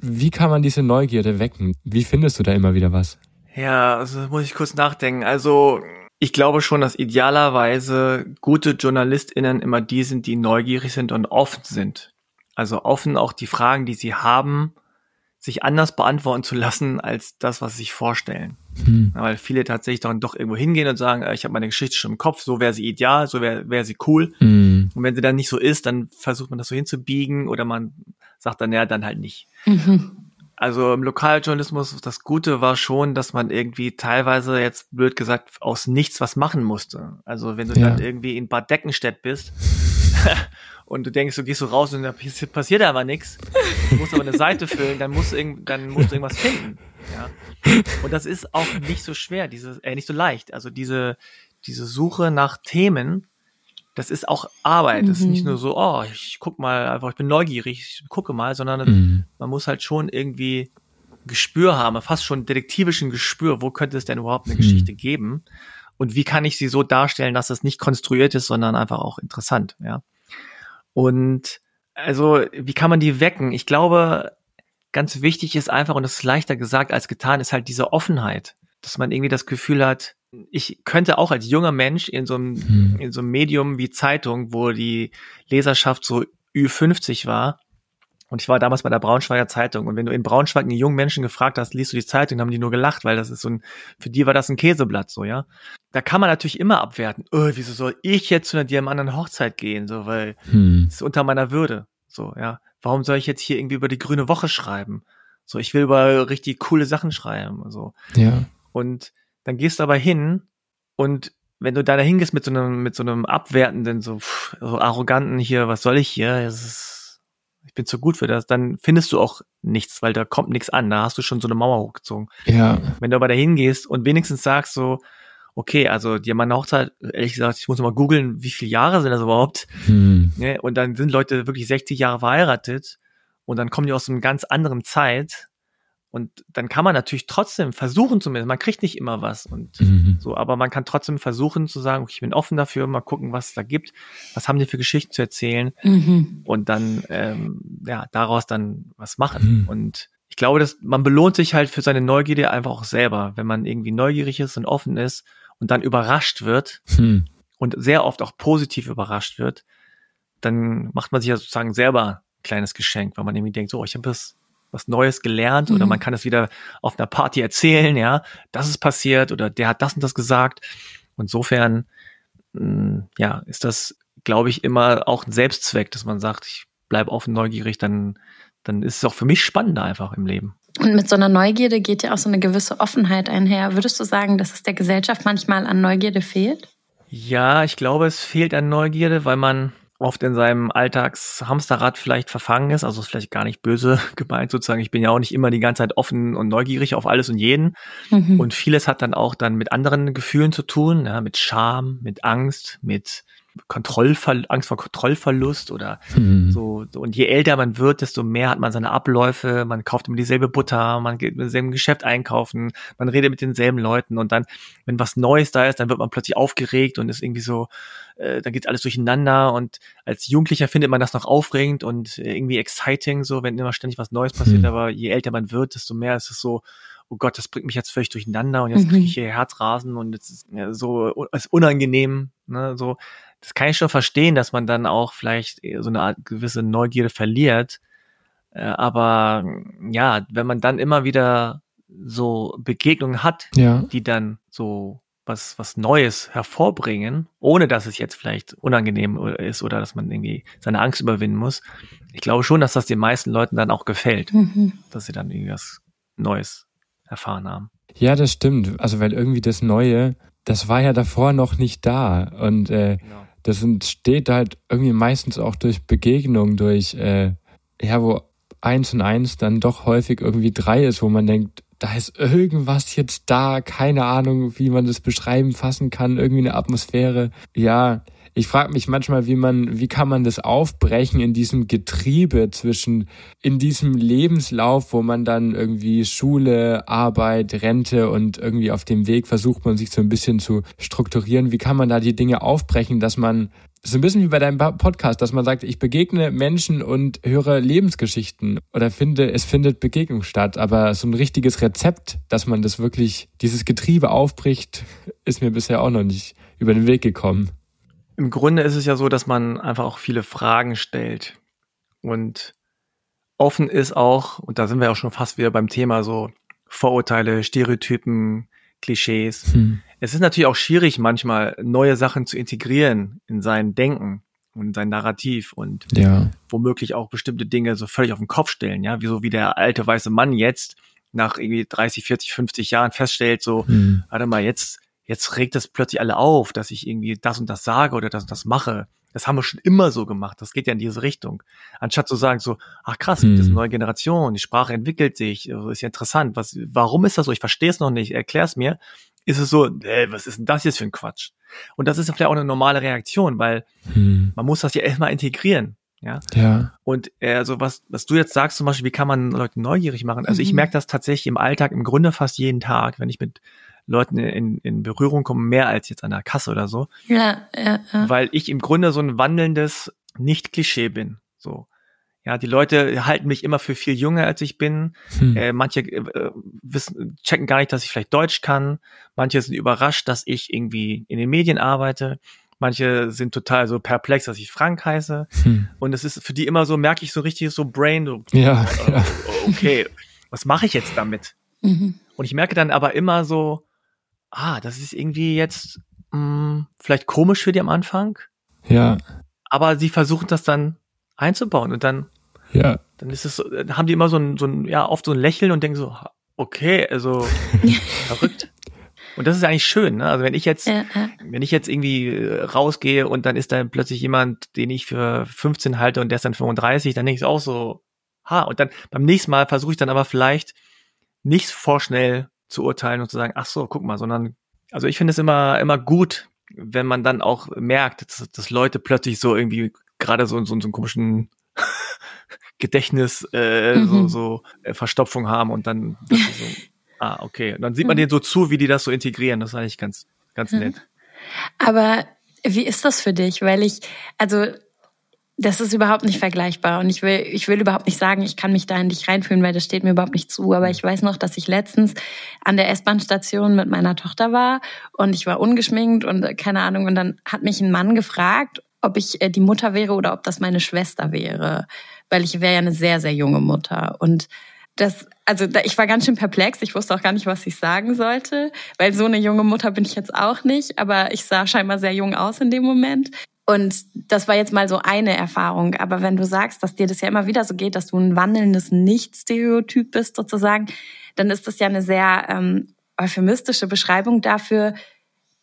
Wie kann man diese Neugierde wecken? Wie findest du da immer wieder was? Ja, also muss ich kurz nachdenken. Also ich glaube schon, dass idealerweise gute JournalistInnen immer die sind, die neugierig sind und offen sind. Also offen auch die Fragen, die sie haben, sich anders beantworten zu lassen, als das, was sie sich vorstellen. Hm. Weil viele tatsächlich dann doch irgendwo hingehen und sagen, äh, ich habe meine Geschichte schon im Kopf, so wäre sie ideal, so wäre wär sie cool. Hm. Und wenn sie dann nicht so ist, dann versucht man das so hinzubiegen oder man sagt dann, ja, dann halt nicht. Mhm. Also im Lokaljournalismus, das Gute war schon, dass man irgendwie teilweise, jetzt blöd gesagt, aus nichts was machen musste. Also wenn du ja. dann irgendwie in Bad Deckenstedt bist *laughs* und du denkst, du gehst so raus und da passiert aber nichts, du musst aber eine Seite füllen, dann musst du, dann musst du irgendwas finden. Ja? Und das ist auch nicht so schwer, diese, äh, nicht so leicht. Also diese, diese Suche nach Themen, das ist auch Arbeit. Mhm. Das ist nicht mhm. nur so, oh, ich guck mal einfach, ich bin neugierig, ich gucke mal, sondern mhm. man muss halt schon irgendwie Gespür haben, fast schon detektivischen Gespür, wo könnte es denn überhaupt eine mhm. Geschichte geben? Und wie kann ich sie so darstellen, dass es nicht konstruiert ist, sondern einfach auch interessant, ja? Und also, wie kann man die wecken? Ich glaube, ganz wichtig ist einfach, und das ist leichter gesagt als getan, ist halt diese Offenheit, dass man irgendwie das Gefühl hat, ich könnte auch als junger Mensch in so einem, hm. in so einem Medium wie Zeitung, wo die Leserschaft so Ü50 war, und ich war damals bei der Braunschweiger Zeitung. Und wenn du in Braunschweig einen jungen Menschen gefragt hast, liest du die Zeitung, haben die nur gelacht, weil das ist so ein, für die war das ein Käseblatt, so, ja. Da kann man natürlich immer abwerten, oh, wieso soll ich jetzt zu einer dir anderen Hochzeit gehen, so, weil hm. ist unter meiner Würde, so, ja. Warum soll ich jetzt hier irgendwie über die grüne Woche schreiben? So, ich will über richtig coole Sachen schreiben, so. Ja. Und dann gehst du aber hin und wenn du da hingehst mit so einem, mit so einem abwertenden, so, pff, so arroganten hier, was soll ich hier? Das ist, ich bin zu gut für das, dann findest du auch nichts, weil da kommt nichts an. Da hast du schon so eine Mauer hochgezogen. Ja. Wenn du aber da hingehst und wenigstens sagst so, okay, also die haben eine Hochzeit, ehrlich gesagt, ich muss mal googeln, wie viele Jahre sind das überhaupt? Hm. Ne? Und dann sind Leute wirklich 60 Jahre verheiratet und dann kommen die aus einer ganz anderen Zeit und dann kann man natürlich trotzdem versuchen zumindest, man kriegt nicht immer was und mhm. so, aber man kann trotzdem versuchen zu sagen, okay, ich bin offen dafür, mal gucken, was es da gibt, was haben die für Geschichten zu erzählen mhm. und dann, ähm, ja, daraus dann was machen. Mhm. Und ich glaube, dass man belohnt sich halt für seine Neugierde einfach auch selber, wenn man irgendwie neugierig ist und offen ist und dann überrascht wird hm. und sehr oft auch positiv überrascht wird, dann macht man sich ja sozusagen selber ein kleines Geschenk, weil man irgendwie denkt, so, ich habe das was Neues gelernt mhm. oder man kann es wieder auf einer Party erzählen, ja, das ist passiert oder der hat das und das gesagt. Insofern, mh, mm, ja, ist das, glaube ich, immer auch ein Selbstzweck, dass man sagt, ich bleibe offen neugierig, dann, dann ist es auch für mich spannender einfach im Leben. Und mit so einer Neugierde geht ja auch so eine gewisse Offenheit einher. Würdest du sagen, dass es der Gesellschaft manchmal an Neugierde fehlt? Ja, ich glaube, es fehlt an Neugierde, weil man oft in seinem Alltagshamsterrad vielleicht verfangen ist, also ist vielleicht gar nicht böse *laughs* gemeint sozusagen. Ich bin ja auch nicht immer die ganze Zeit offen und neugierig auf alles und jeden. Mhm. Und vieles hat dann auch dann mit anderen Gefühlen zu tun, ja, mit Scham, mit Angst, mit Kontrollver Angst vor Kontrollverlust oder mhm. so. Und je älter man wird, desto mehr hat man seine Abläufe. Man kauft immer dieselbe Butter, man geht mit demselben Geschäft einkaufen, man redet mit denselben Leuten und dann, wenn was Neues da ist, dann wird man plötzlich aufgeregt und ist irgendwie so, äh, dann geht alles durcheinander und als Jugendlicher findet man das noch aufregend und irgendwie exciting, so wenn immer ständig was Neues passiert. Mhm. Aber je älter man wird, desto mehr ist es so, oh Gott, das bringt mich jetzt völlig durcheinander und jetzt kriege ich mhm. hier Herzrasen und es ist ja, so ist unangenehm, ne, so das kann ich schon verstehen, dass man dann auch vielleicht so eine Art gewisse Neugierde verliert. Äh, aber ja, wenn man dann immer wieder so Begegnungen hat, ja. die dann so was, was Neues hervorbringen, ohne dass es jetzt vielleicht unangenehm ist oder dass man irgendwie seine Angst überwinden muss. Ich glaube schon, dass das den meisten Leuten dann auch gefällt, mhm. dass sie dann irgendwas Neues erfahren haben. Ja, das stimmt. Also weil irgendwie das Neue, das war ja davor noch nicht da. Und äh, genau das entsteht halt irgendwie meistens auch durch Begegnung, durch, äh, ja, wo eins und eins dann doch häufig irgendwie drei ist, wo man denkt, da ist irgendwas jetzt da, keine Ahnung, wie man das beschreiben, fassen kann, irgendwie eine Atmosphäre. Ja, ich frage mich manchmal, wie man, wie kann man das aufbrechen in diesem Getriebe zwischen, in diesem Lebenslauf, wo man dann irgendwie Schule, Arbeit, Rente und irgendwie auf dem Weg versucht man sich so ein bisschen zu strukturieren. Wie kann man da die Dinge aufbrechen, dass man so ein bisschen wie bei deinem Podcast, dass man sagt, ich begegne Menschen und höre Lebensgeschichten oder finde, es findet Begegnung statt. Aber so ein richtiges Rezept, dass man das wirklich, dieses Getriebe aufbricht, *laughs* ist mir bisher auch noch nicht über den Weg gekommen im Grunde ist es ja so, dass man einfach auch viele Fragen stellt und offen ist auch, und da sind wir auch schon fast wieder beim Thema so Vorurteile, Stereotypen, Klischees. Hm. Es ist natürlich auch schwierig, manchmal neue Sachen zu integrieren in sein Denken und sein Narrativ und ja. womöglich auch bestimmte Dinge so völlig auf den Kopf stellen, ja, wie so wie der alte weiße Mann jetzt nach irgendwie 30, 40, 50 Jahren feststellt, so, hm. warte mal, jetzt jetzt regt es plötzlich alle auf, dass ich irgendwie das und das sage oder das und das mache. Das haben wir schon immer so gemacht. Das geht ja in diese Richtung. Anstatt zu sagen so, ach krass, hm. das ist eine neue Generation, die Sprache entwickelt sich, also ist ja interessant. Was, warum ist das so? Ich verstehe es noch nicht. Erklär's mir. Ist es so, äh, was ist denn das jetzt für ein Quatsch? Und das ist ja vielleicht auch eine normale Reaktion, weil hm. man muss das ja erstmal integrieren. Ja. ja. Und äh, also was, was du jetzt sagst, zum Beispiel, wie kann man Leute neugierig machen? Also mhm. ich merke das tatsächlich im Alltag im Grunde fast jeden Tag, wenn ich mit Leuten in, in Berührung kommen, mehr als jetzt an der Kasse oder so. Ja, ja, ja. Weil ich im Grunde so ein wandelndes Nicht-Klischee bin. So. Ja, die Leute halten mich immer für viel jünger, als ich bin. Hm. Äh, manche äh, wissen, checken gar nicht, dass ich vielleicht Deutsch kann. Manche sind überrascht, dass ich irgendwie in den Medien arbeite. Manche sind total so perplex, dass ich Frank heiße. Hm. Und es ist für die immer so, merke ich so richtig so Brain, so, ja, äh, ja. okay, was mache ich jetzt damit? Mhm. Und ich merke dann aber immer so, ah, das ist irgendwie jetzt mh, hm, vielleicht komisch für die am Anfang. Ja. Aber sie versuchen das dann einzubauen und dann, ja. dann ist es so, dann haben die immer so ein, so ein, ja, oft so ein Lächeln und denken so, okay, also *laughs* verrückt. Und das ist eigentlich schön, ne? Also wenn ich jetzt, ja, ja. wenn ich jetzt irgendwie äh, rausgehe und dann ist da plötzlich jemand, den ich für 15 halte und der ist dann 35, dann denke ich auch so, ha, und dann beim nächsten Mal versuche ich dann aber vielleicht nicht vorschnell zu urteilen und zu sagen, ach so, guck mal, sondern, also ich finde es immer, immer gut, wenn man dann auch merkt, dass, dass Leute plötzlich so irgendwie gerade so, so, so einen komischen *laughs* Gedächtnis, äh, mhm. so, so äh, Verstopfung haben und dann so, *laughs* ah, okay. Und dann sieht man mhm. denen so zu, wie die das so integrieren. Das ist eigentlich ganz, ganz mhm. nett. Aber wie ist das für dich? Weil ich, also das ist überhaupt nicht vergleichbar. Und ich will, ich will überhaupt nicht sagen, ich kann mich da in dich reinfühlen, weil das steht mir überhaupt nicht zu. Aber ich weiß noch, dass ich letztens an der S-Bahn-Station mit meiner Tochter war und ich war ungeschminkt und äh, keine Ahnung. Und dann hat mich ein Mann gefragt, ob ich äh, die Mutter wäre oder ob das meine Schwester wäre. Weil ich wäre ja eine sehr, sehr junge Mutter. Und das, also ich war ganz schön perplex. Ich wusste auch gar nicht, was ich sagen sollte, weil so eine junge Mutter bin ich jetzt auch nicht. Aber ich sah scheinbar sehr jung aus in dem Moment. Und das war jetzt mal so eine Erfahrung. Aber wenn du sagst, dass dir das ja immer wieder so geht, dass du ein wandelndes Nicht-Stereotyp bist sozusagen, dann ist das ja eine sehr ähm, euphemistische Beschreibung dafür,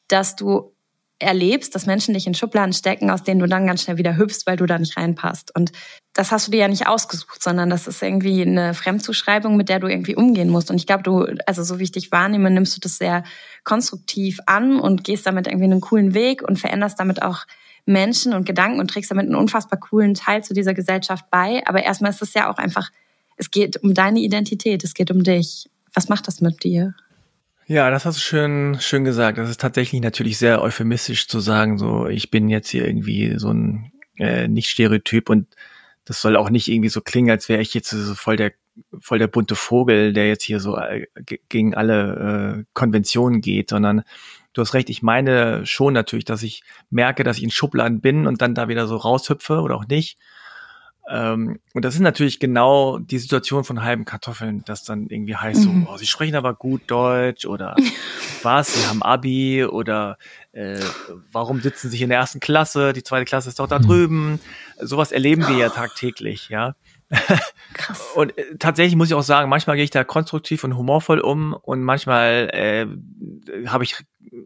dass du erlebst, dass Menschen dich in Schubladen stecken, aus denen du dann ganz schnell wieder hüpfst, weil du da nicht reinpasst. Und das hast du dir ja nicht ausgesucht, sondern das ist irgendwie eine Fremdzuschreibung, mit der du irgendwie umgehen musst. Und ich glaube, du, also so wie ich dich wahrnehme, nimmst du das sehr konstruktiv an und gehst damit irgendwie einen coolen Weg und veränderst damit auch Menschen und Gedanken und trägst damit einen unfassbar coolen Teil zu dieser Gesellschaft bei. Aber erstmal ist es ja auch einfach, es geht um deine Identität, es geht um dich. Was macht das mit dir? Ja, das hast du schön, schön gesagt. Das ist tatsächlich natürlich sehr euphemistisch zu sagen, so, ich bin jetzt hier irgendwie so ein äh, Nicht-Stereotyp und das soll auch nicht irgendwie so klingen, als wäre ich jetzt so voll der, voll der bunte Vogel, der jetzt hier so äh, gegen alle äh, Konventionen geht, sondern du hast recht, ich meine schon natürlich, dass ich merke, dass ich in Schubladen bin und dann da wieder so raushüpfe oder auch nicht. Ähm, und das ist natürlich genau die Situation von halben Kartoffeln, das dann irgendwie heißt mhm. so, oh, sie sprechen aber gut Deutsch oder *laughs* was, sie haben Abi oder äh, warum sitzen sie in der ersten Klasse, die zweite Klasse ist doch da mhm. drüben. Sowas erleben wir ja tagtäglich, ja. Krass. *laughs* Und äh, tatsächlich muss ich auch sagen, manchmal gehe ich da konstruktiv und humorvoll um und manchmal äh, habe ich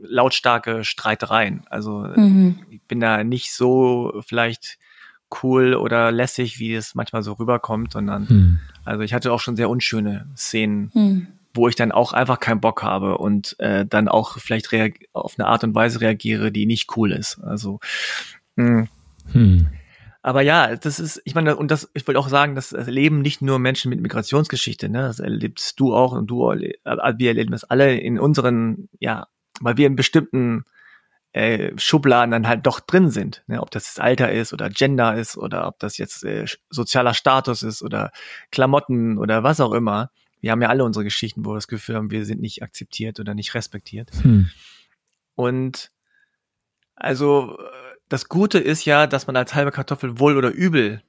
lautstarke Streitereien. Also mhm. ich bin da nicht so vielleicht cool oder lässig, wie es manchmal so rüberkommt, sondern hm. also ich hatte auch schon sehr unschöne Szenen, hm. wo ich dann auch einfach keinen Bock habe und äh, dann auch vielleicht auf eine Art und Weise reagiere, die nicht cool ist. Also mh. Hm. Aber ja, das ist, ich meine, und das, ich wollte auch sagen, das erleben nicht nur Menschen mit Migrationsgeschichte, ne? Das erlebst du auch und du, wir erleben das alle in unseren, ja, weil wir in bestimmten äh, Schubladen dann halt doch drin sind. Ne? Ob das jetzt Alter ist oder Gender ist oder ob das jetzt äh, sozialer Status ist oder Klamotten oder was auch immer. Wir haben ja alle unsere Geschichten, wo wir das Gefühl haben, wir sind nicht akzeptiert oder nicht respektiert. Hm. Und also das Gute ist ja, dass man als halbe Kartoffel wohl oder übel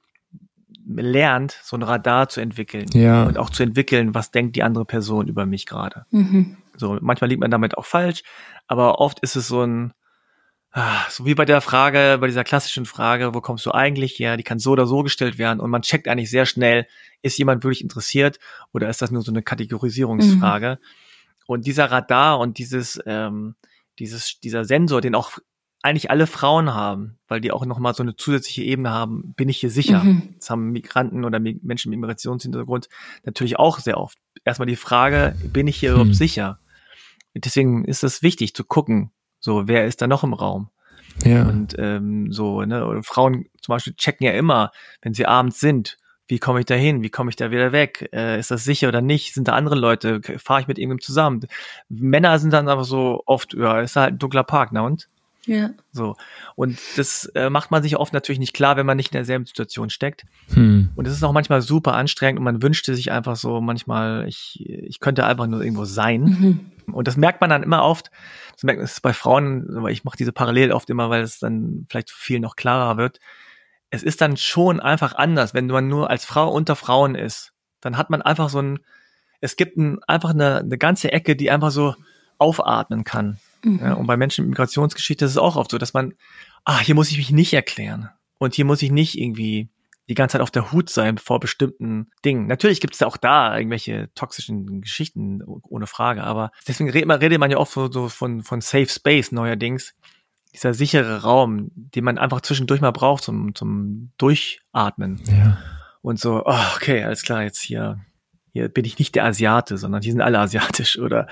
lernt, so ein Radar zu entwickeln ja. und auch zu entwickeln, was denkt die andere Person über mich gerade. Mhm. So manchmal liegt man damit auch falsch, aber oft ist es so ein Ah, so wie bei der Frage, bei dieser klassischen Frage, wo kommst du eigentlich her? Die kann so oder so gestellt werden und man checkt eigentlich sehr schnell, ist jemand wirklich interessiert oder ist das nur so eine Kategorisierungsfrage? Mhm. Und dieser Radar und dieses, ähm, dieses, dieser Sensor, den auch eigentlich alle Frauen haben, weil die auch nochmal so eine zusätzliche Ebene haben, bin ich hier sicher. Mhm. Das haben Migranten oder Menschen mit Migrationshintergrund natürlich auch sehr oft. Erstmal die Frage, bin ich hier mhm. überhaupt sicher? Deswegen ist es wichtig zu gucken, so, wer ist da noch im Raum? Ja. Und ähm, so, ne, Frauen zum Beispiel checken ja immer, wenn sie abends sind, wie komme ich da hin, wie komme ich da wieder weg, äh, ist das sicher oder nicht, sind da andere Leute, fahre ich mit irgendjemandem zusammen. Männer sind dann aber so oft, ja, ist halt ein dunkler Park, na und? Ja. So. Und das äh, macht man sich oft natürlich nicht klar, wenn man nicht in derselben Situation steckt. Hm. Und es ist auch manchmal super anstrengend und man wünschte sich einfach so manchmal, ich, ich könnte einfach nur irgendwo sein. Mhm. Und das merkt man dann immer oft, das merkt man bei Frauen, aber ich mache diese Parallel oft immer, weil es dann vielleicht viel noch klarer wird. Es ist dann schon einfach anders, wenn man nur als Frau unter Frauen ist. Dann hat man einfach so ein, es gibt ein, einfach eine, eine ganze Ecke, die einfach so aufatmen kann. Mhm. Ja, und bei Menschen mit Migrationsgeschichte ist es auch oft so, dass man, ah, hier muss ich mich nicht erklären. Und hier muss ich nicht irgendwie die ganze Zeit auf der Hut sein vor bestimmten Dingen. Natürlich gibt es auch da irgendwelche toxischen Geschichten, ohne Frage, aber deswegen redet man, redet man ja oft so, so von, von Safe Space neuerdings. Dieser sichere Raum, den man einfach zwischendurch mal braucht zum, zum Durchatmen. Ja. Und so, oh, okay, alles klar, jetzt hier hier bin ich nicht der Asiate, sondern die sind alle asiatisch oder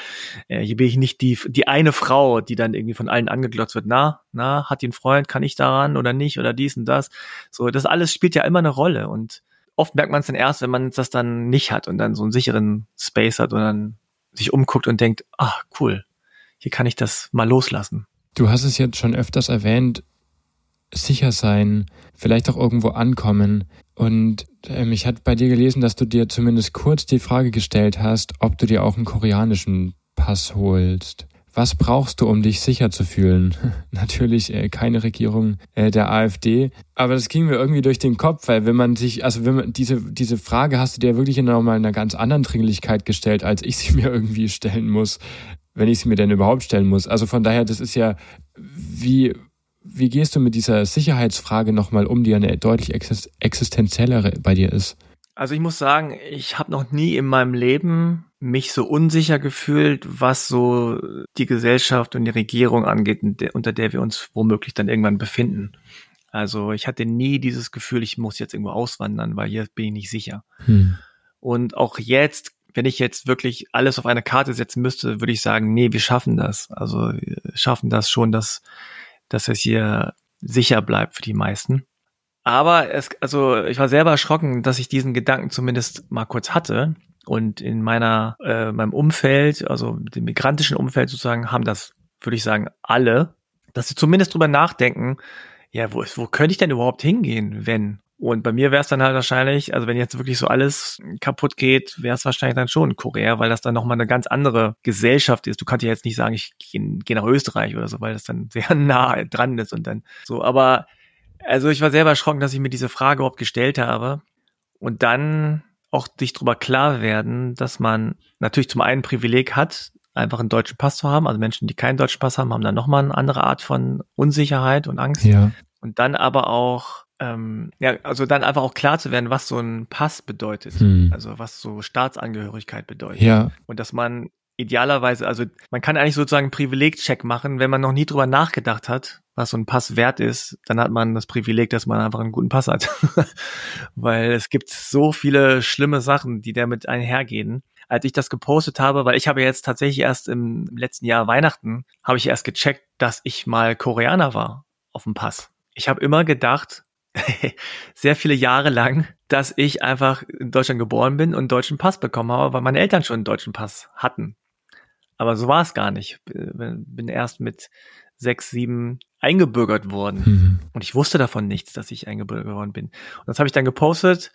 äh, hier bin ich nicht die die eine Frau, die dann irgendwie von allen angeglotzt wird. Na, na, hat die einen Freund, kann ich daran oder nicht oder dies und das. So, das alles spielt ja immer eine Rolle und oft merkt man es dann erst, wenn man das dann nicht hat und dann so einen sicheren Space hat und dann sich umguckt und denkt, ah, cool, hier kann ich das mal loslassen. Du hast es jetzt schon öfters erwähnt, sicher sein, vielleicht auch irgendwo ankommen. Und ähm, ich hatte bei dir gelesen, dass du dir zumindest kurz die Frage gestellt hast, ob du dir auch einen koreanischen Pass holst. Was brauchst du, um dich sicher zu fühlen? *laughs* Natürlich äh, keine Regierung äh, der AfD, aber das ging mir irgendwie durch den Kopf, weil wenn man sich, also wenn man diese diese Frage hast du dir wirklich in nochmal einer ganz anderen Dringlichkeit gestellt, als ich sie *laughs* mir irgendwie stellen muss, wenn ich sie mir denn überhaupt stellen muss. Also von daher, das ist ja wie wie gehst du mit dieser Sicherheitsfrage nochmal um, die eine deutlich existenziellere bei dir ist? Also ich muss sagen, ich habe noch nie in meinem Leben mich so unsicher gefühlt, was so die Gesellschaft und die Regierung angeht, unter der wir uns womöglich dann irgendwann befinden. Also ich hatte nie dieses Gefühl, ich muss jetzt irgendwo auswandern, weil hier bin ich nicht sicher. Hm. Und auch jetzt, wenn ich jetzt wirklich alles auf eine Karte setzen müsste, würde ich sagen, nee, wir schaffen das. Also wir schaffen das schon, dass dass es hier sicher bleibt für die meisten. Aber es, also ich war selber erschrocken, dass ich diesen Gedanken zumindest mal kurz hatte. Und in meiner, äh, meinem Umfeld, also dem migrantischen Umfeld sozusagen, haben das, würde ich sagen, alle, dass sie zumindest drüber nachdenken, ja, wo, wo könnte ich denn überhaupt hingehen, wenn? Und bei mir wäre es dann halt wahrscheinlich, also wenn jetzt wirklich so alles kaputt geht, wäre es wahrscheinlich dann schon Korea, weil das dann nochmal eine ganz andere Gesellschaft ist. Du kannst ja jetzt nicht sagen, ich gehe geh nach Österreich oder so, weil das dann *laughs* sehr nah dran ist und dann so. Aber also ich war selber erschrocken, dass ich mir diese Frage überhaupt gestellt habe. Und dann auch dich drüber klar werden, dass man natürlich zum einen Privileg hat, einfach einen deutschen Pass zu haben. Also Menschen, die keinen deutschen Pass haben, haben dann nochmal eine andere Art von Unsicherheit und Angst. Ja. Und dann aber auch ähm, ja, also dann einfach auch klar zu werden, was so ein Pass bedeutet. Hm. Also was so Staatsangehörigkeit bedeutet. Ja. Und dass man idealerweise, also man kann eigentlich sozusagen einen Privilegcheck machen, wenn man noch nie drüber nachgedacht hat, was so ein Pass wert ist, dann hat man das Privileg, dass man einfach einen guten Pass hat. *laughs* weil es gibt so viele schlimme Sachen, die damit einhergehen. Als ich das gepostet habe, weil ich habe jetzt tatsächlich erst im letzten Jahr Weihnachten, habe ich erst gecheckt, dass ich mal Koreaner war auf dem Pass. Ich habe immer gedacht, *laughs* sehr viele Jahre lang, dass ich einfach in Deutschland geboren bin und einen deutschen Pass bekommen habe, weil meine Eltern schon einen deutschen Pass hatten. Aber so war es gar nicht. Bin erst mit sechs, sieben eingebürgert worden. Mhm. Und ich wusste davon nichts, dass ich eingebürgert worden bin. Und das habe ich dann gepostet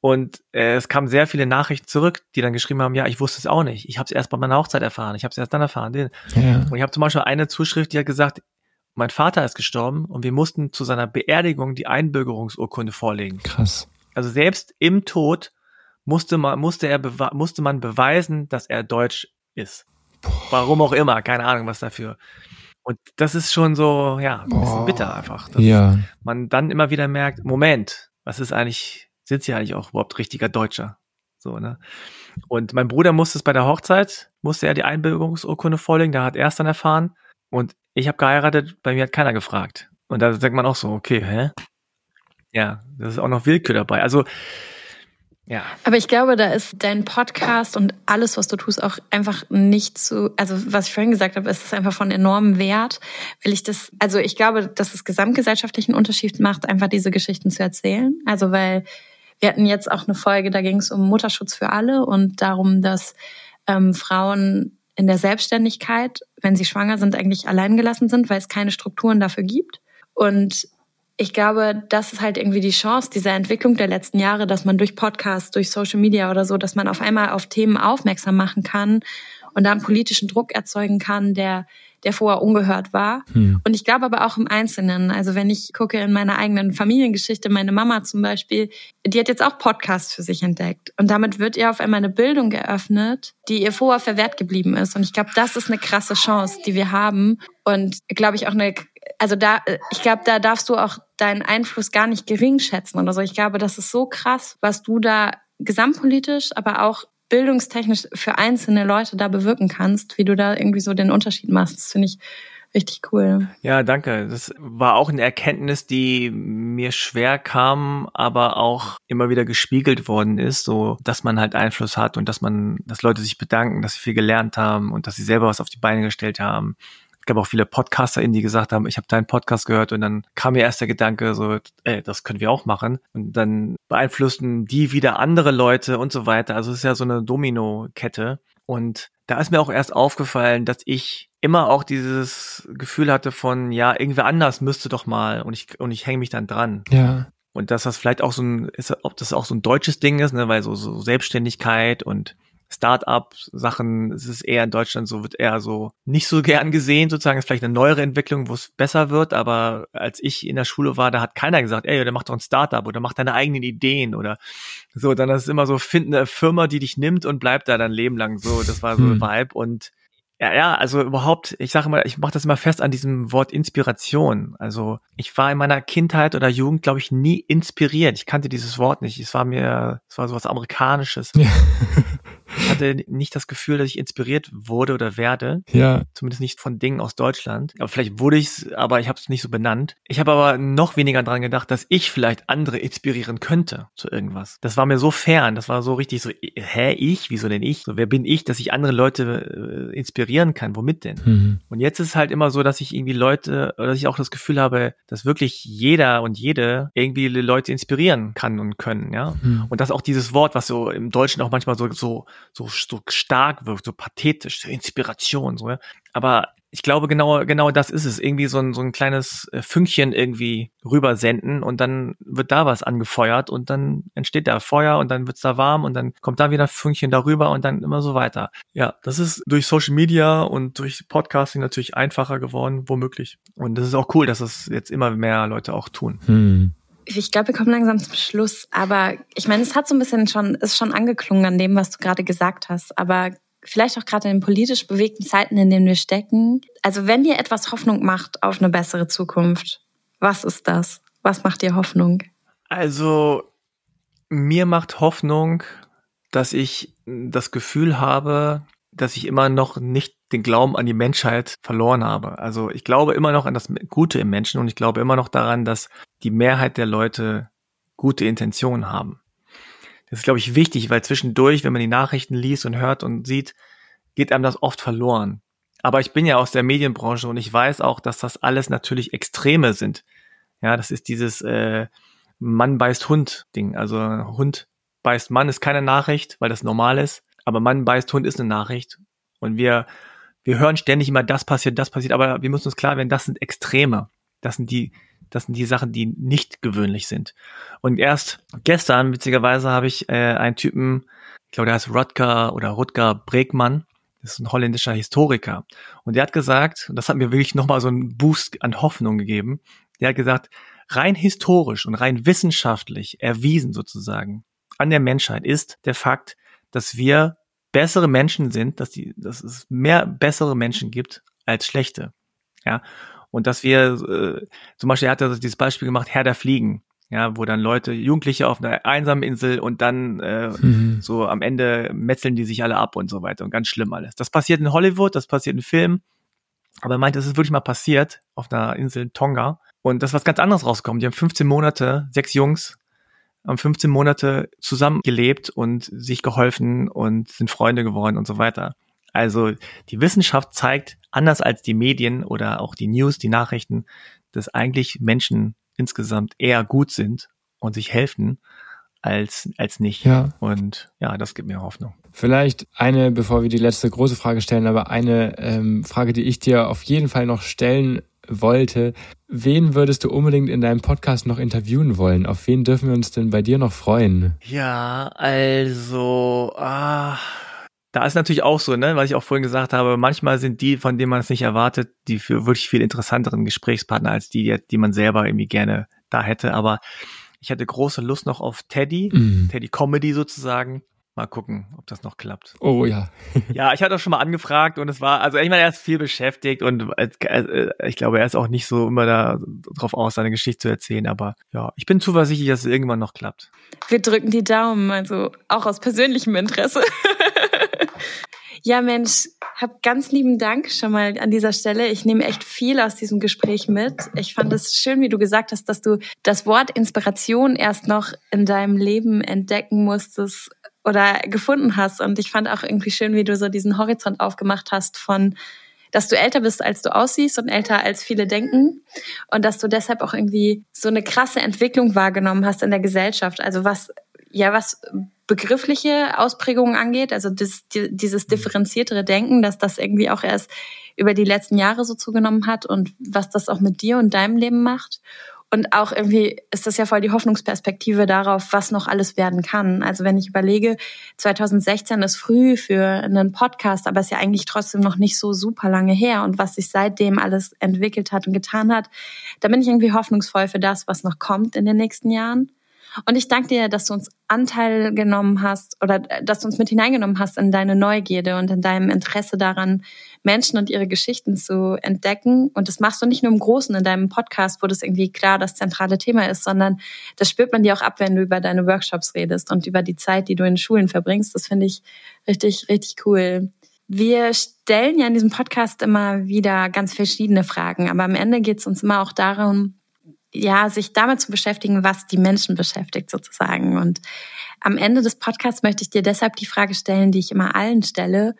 und äh, es kamen sehr viele Nachrichten zurück, die dann geschrieben haben, ja, ich wusste es auch nicht. Ich habe es erst bei meiner Hochzeit erfahren. Ich habe es erst dann erfahren. Ja. Und ich habe zum Beispiel eine Zuschrift, die hat gesagt, mein Vater ist gestorben und wir mussten zu seiner Beerdigung die Einbürgerungsurkunde vorlegen. Krass. Also selbst im Tod musste man, musste er, musste man beweisen, dass er deutsch ist. Boah. Warum auch immer, keine Ahnung, was dafür. Und das ist schon so, ja, ein bisschen bitter einfach. Dass ja. man dann immer wieder merkt, Moment, was ist eigentlich, sind sie eigentlich auch überhaupt richtiger Deutscher? So, ne? Und mein Bruder musste es bei der Hochzeit, musste er die Einbürgerungsurkunde vorlegen, da hat er es dann erfahren. Und ich habe geheiratet, bei mir hat keiner gefragt. Und da denkt man auch so, okay, hä? Ja, das ist auch noch Willkür dabei. Also, ja. Aber ich glaube, da ist dein Podcast und alles, was du tust, auch einfach nicht zu, also was ich vorhin gesagt habe, ist es einfach von enormem Wert, weil ich das, also ich glaube, dass es gesamtgesellschaftlichen Unterschied macht, einfach diese Geschichten zu erzählen. Also weil wir hatten jetzt auch eine Folge, da ging es um Mutterschutz für alle und darum, dass ähm, Frauen in der Selbstständigkeit, wenn sie schwanger sind, eigentlich allein gelassen sind, weil es keine Strukturen dafür gibt. Und ich glaube, das ist halt irgendwie die Chance dieser Entwicklung der letzten Jahre, dass man durch Podcasts, durch Social Media oder so, dass man auf einmal auf Themen aufmerksam machen kann und da einen politischen Druck erzeugen kann, der der vorher ungehört war. Hm. Und ich glaube aber auch im Einzelnen. Also wenn ich gucke in meiner eigenen Familiengeschichte, meine Mama zum Beispiel, die hat jetzt auch Podcasts für sich entdeckt. Und damit wird ihr auf einmal eine Bildung geöffnet, die ihr vorher verwehrt geblieben ist. Und ich glaube, das ist eine krasse Chance, die wir haben. Und glaube ich auch eine, also da, ich glaube, da darfst du auch deinen Einfluss gar nicht gering schätzen oder so. Ich glaube, das ist so krass, was du da gesamtpolitisch, aber auch bildungstechnisch für einzelne Leute da bewirken kannst, wie du da irgendwie so den Unterschied machst. Das finde ich richtig cool. Ja, danke. Das war auch eine Erkenntnis, die mir schwer kam, aber auch immer wieder gespiegelt worden ist, so dass man halt Einfluss hat und dass man, dass Leute sich bedanken, dass sie viel gelernt haben und dass sie selber was auf die Beine gestellt haben gab auch viele PodcasterInnen, die gesagt haben, ich habe deinen Podcast gehört und dann kam mir erst der Gedanke, so, ey, das können wir auch machen. Und dann beeinflussten die wieder andere Leute und so weiter. Also es ist ja so eine Domino-Kette. Und da ist mir auch erst aufgefallen, dass ich immer auch dieses Gefühl hatte von, ja, irgendwer anders müsste doch mal und ich, und ich hänge mich dann dran. Ja. Und dass das vielleicht auch so ein, ist, ob das auch so ein deutsches Ding ist, ne, weil so, so Selbstständigkeit und Start-up-Sachen, es ist eher in Deutschland so, wird eher so nicht so *laughs* gern gesehen, sozusagen, ist vielleicht eine neuere Entwicklung, wo es besser wird, aber als ich in der Schule war, da hat keiner gesagt, ey, der macht doch ein Start-up oder macht deine eigenen Ideen oder so, dann ist es immer so, find eine Firma, die dich nimmt und bleibt da dein Leben lang so, das war so hm. ein Vibe und ja, ja, also überhaupt, ich sage immer, ich mache das immer fest an diesem Wort Inspiration. Also ich war in meiner Kindheit oder Jugend, glaube ich, nie inspiriert. Ich kannte dieses Wort nicht. Es war mir, es war sowas Amerikanisches. Ja. *laughs* Ich hatte nicht das Gefühl, dass ich inspiriert wurde oder werde. Ja. Zumindest nicht von Dingen aus Deutschland. Aber vielleicht wurde ich es, aber ich habe es nicht so benannt. Ich habe aber noch weniger dran gedacht, dass ich vielleicht andere inspirieren könnte zu irgendwas. Das war mir so fern. Das war so richtig so, hä, ich? Wieso denn ich? So, wer bin ich, dass ich andere Leute äh, inspirieren kann? Womit denn? Mhm. Und jetzt ist es halt immer so, dass ich irgendwie Leute, oder dass ich auch das Gefühl habe, dass wirklich jeder und jede irgendwie Leute inspirieren kann und können, ja. Mhm. Und dass auch dieses Wort, was so im Deutschen auch manchmal so, so, so, so stark wirkt, so pathetisch, so Inspiration, so, ja. Aber ich glaube, genau, genau das ist es. Irgendwie so ein, so ein kleines äh, Fünkchen irgendwie rübersenden und dann wird da was angefeuert und dann entsteht da Feuer und dann wird's da warm und dann kommt da wieder ein Fünkchen darüber und dann immer so weiter. Ja, das ist durch Social Media und durch Podcasting natürlich einfacher geworden, womöglich. Und das ist auch cool, dass es jetzt immer mehr Leute auch tun. Hm. Ich glaube, wir kommen langsam zum Schluss, aber ich meine, es hat so ein bisschen schon, ist schon angeklungen an dem, was du gerade gesagt hast. Aber vielleicht auch gerade in den politisch bewegten Zeiten, in denen wir stecken. Also wenn dir etwas Hoffnung macht auf eine bessere Zukunft, was ist das? Was macht dir Hoffnung? Also mir macht Hoffnung, dass ich das Gefühl habe, dass ich immer noch nicht den Glauben an die Menschheit verloren habe. Also ich glaube immer noch an das Gute im Menschen und ich glaube immer noch daran, dass die Mehrheit der Leute gute Intentionen haben. Das ist, glaube ich, wichtig, weil zwischendurch, wenn man die Nachrichten liest und hört und sieht, geht einem das oft verloren. Aber ich bin ja aus der Medienbranche und ich weiß auch, dass das alles natürlich Extreme sind. Ja, das ist dieses äh, Mann beißt Hund Ding. Also Hund beißt Mann ist keine Nachricht, weil das normal ist. Aber Mann beißt Hund ist eine Nachricht. Und wir, wir hören ständig immer, das passiert, das passiert. Aber wir müssen uns klar werden, das sind Extreme. Das sind die, das sind die Sachen, die nicht gewöhnlich sind. Und erst gestern, witzigerweise, habe ich äh, einen Typen, ich glaube, der heißt Rutger oder Rutger Bregmann, das ist ein holländischer Historiker. Und der hat gesagt, und das hat mir wirklich nochmal so einen Boost an Hoffnung gegeben, der hat gesagt, rein historisch und rein wissenschaftlich erwiesen sozusagen an der Menschheit ist der Fakt, dass wir bessere Menschen sind, dass, die, dass es mehr bessere Menschen gibt als schlechte. Ja, und dass wir, äh, zum Beispiel, er hat er dieses Beispiel gemacht, Herr der Fliegen, ja, wo dann Leute, Jugendliche auf einer einsamen Insel und dann äh, mhm. so am Ende metzeln die sich alle ab und so weiter und ganz schlimm alles. Das passiert in Hollywood, das passiert in Filmen, aber er meint, es ist wirklich mal passiert auf einer Insel Tonga und das ist was ganz anderes rausgekommen. Die haben 15 Monate, sechs Jungs, 15 Monate zusammen gelebt und sich geholfen und sind Freunde geworden und so weiter. Also die Wissenschaft zeigt, anders als die Medien oder auch die News, die Nachrichten, dass eigentlich Menschen insgesamt eher gut sind und sich helfen als, als nicht. Ja. Und ja, das gibt mir Hoffnung. Vielleicht eine, bevor wir die letzte große Frage stellen, aber eine ähm, Frage, die ich dir auf jeden Fall noch stellen wollte. Wen würdest du unbedingt in deinem Podcast noch interviewen wollen? Auf wen dürfen wir uns denn bei dir noch freuen? Ja, also, ah, da ist natürlich auch so, ne, was ich auch vorhin gesagt habe, manchmal sind die, von denen man es nicht erwartet, die für wirklich viel interessanteren Gesprächspartner als die, die man selber irgendwie gerne da hätte. Aber ich hatte große Lust noch auf Teddy, mhm. Teddy Comedy sozusagen. Mal gucken, ob das noch klappt. Oh ja. *laughs* ja, ich hatte auch schon mal angefragt und es war, also ich meine, er ist viel beschäftigt und äh, äh, ich glaube, er ist auch nicht so immer da drauf aus, seine Geschichte zu erzählen, aber ja, ich bin zuversichtlich, dass es irgendwann noch klappt. Wir drücken die Daumen, also auch aus persönlichem Interesse. *laughs* Ja, Mensch, hab ganz lieben Dank schon mal an dieser Stelle. Ich nehme echt viel aus diesem Gespräch mit. Ich fand es schön, wie du gesagt hast, dass du das Wort Inspiration erst noch in deinem Leben entdecken musstest oder gefunden hast. Und ich fand auch irgendwie schön, wie du so diesen Horizont aufgemacht hast von dass du älter bist, als du aussiehst und älter als viele denken und dass du deshalb auch irgendwie so eine krasse Entwicklung wahrgenommen hast in der Gesellschaft. Also was ja was begriffliche Ausprägungen angeht, also das, dieses differenziertere Denken, dass das irgendwie auch erst über die letzten Jahre so zugenommen hat und was das auch mit dir und deinem Leben macht. Und auch irgendwie ist das ja voll die Hoffnungsperspektive darauf, was noch alles werden kann. Also wenn ich überlege, 2016 ist früh für einen Podcast, aber ist ja eigentlich trotzdem noch nicht so super lange her. Und was sich seitdem alles entwickelt hat und getan hat, da bin ich irgendwie hoffnungsvoll für das, was noch kommt in den nächsten Jahren. Und ich danke dir, dass du uns Anteil genommen hast oder äh, dass du uns mit hineingenommen hast in deine Neugierde und in deinem Interesse daran, Menschen und ihre Geschichten zu entdecken. Und das machst du nicht nur im Großen in deinem Podcast, wo das irgendwie klar das zentrale Thema ist, sondern das spürt man dir auch ab, wenn du über deine Workshops redest und über die Zeit, die du in Schulen verbringst. Das finde ich richtig, richtig cool. Wir stellen ja in diesem Podcast immer wieder ganz verschiedene Fragen, aber am Ende geht es uns immer auch darum, ja, sich damit zu beschäftigen, was die Menschen beschäftigt sozusagen. Und am Ende des Podcasts möchte ich dir deshalb die Frage stellen, die ich immer allen stelle.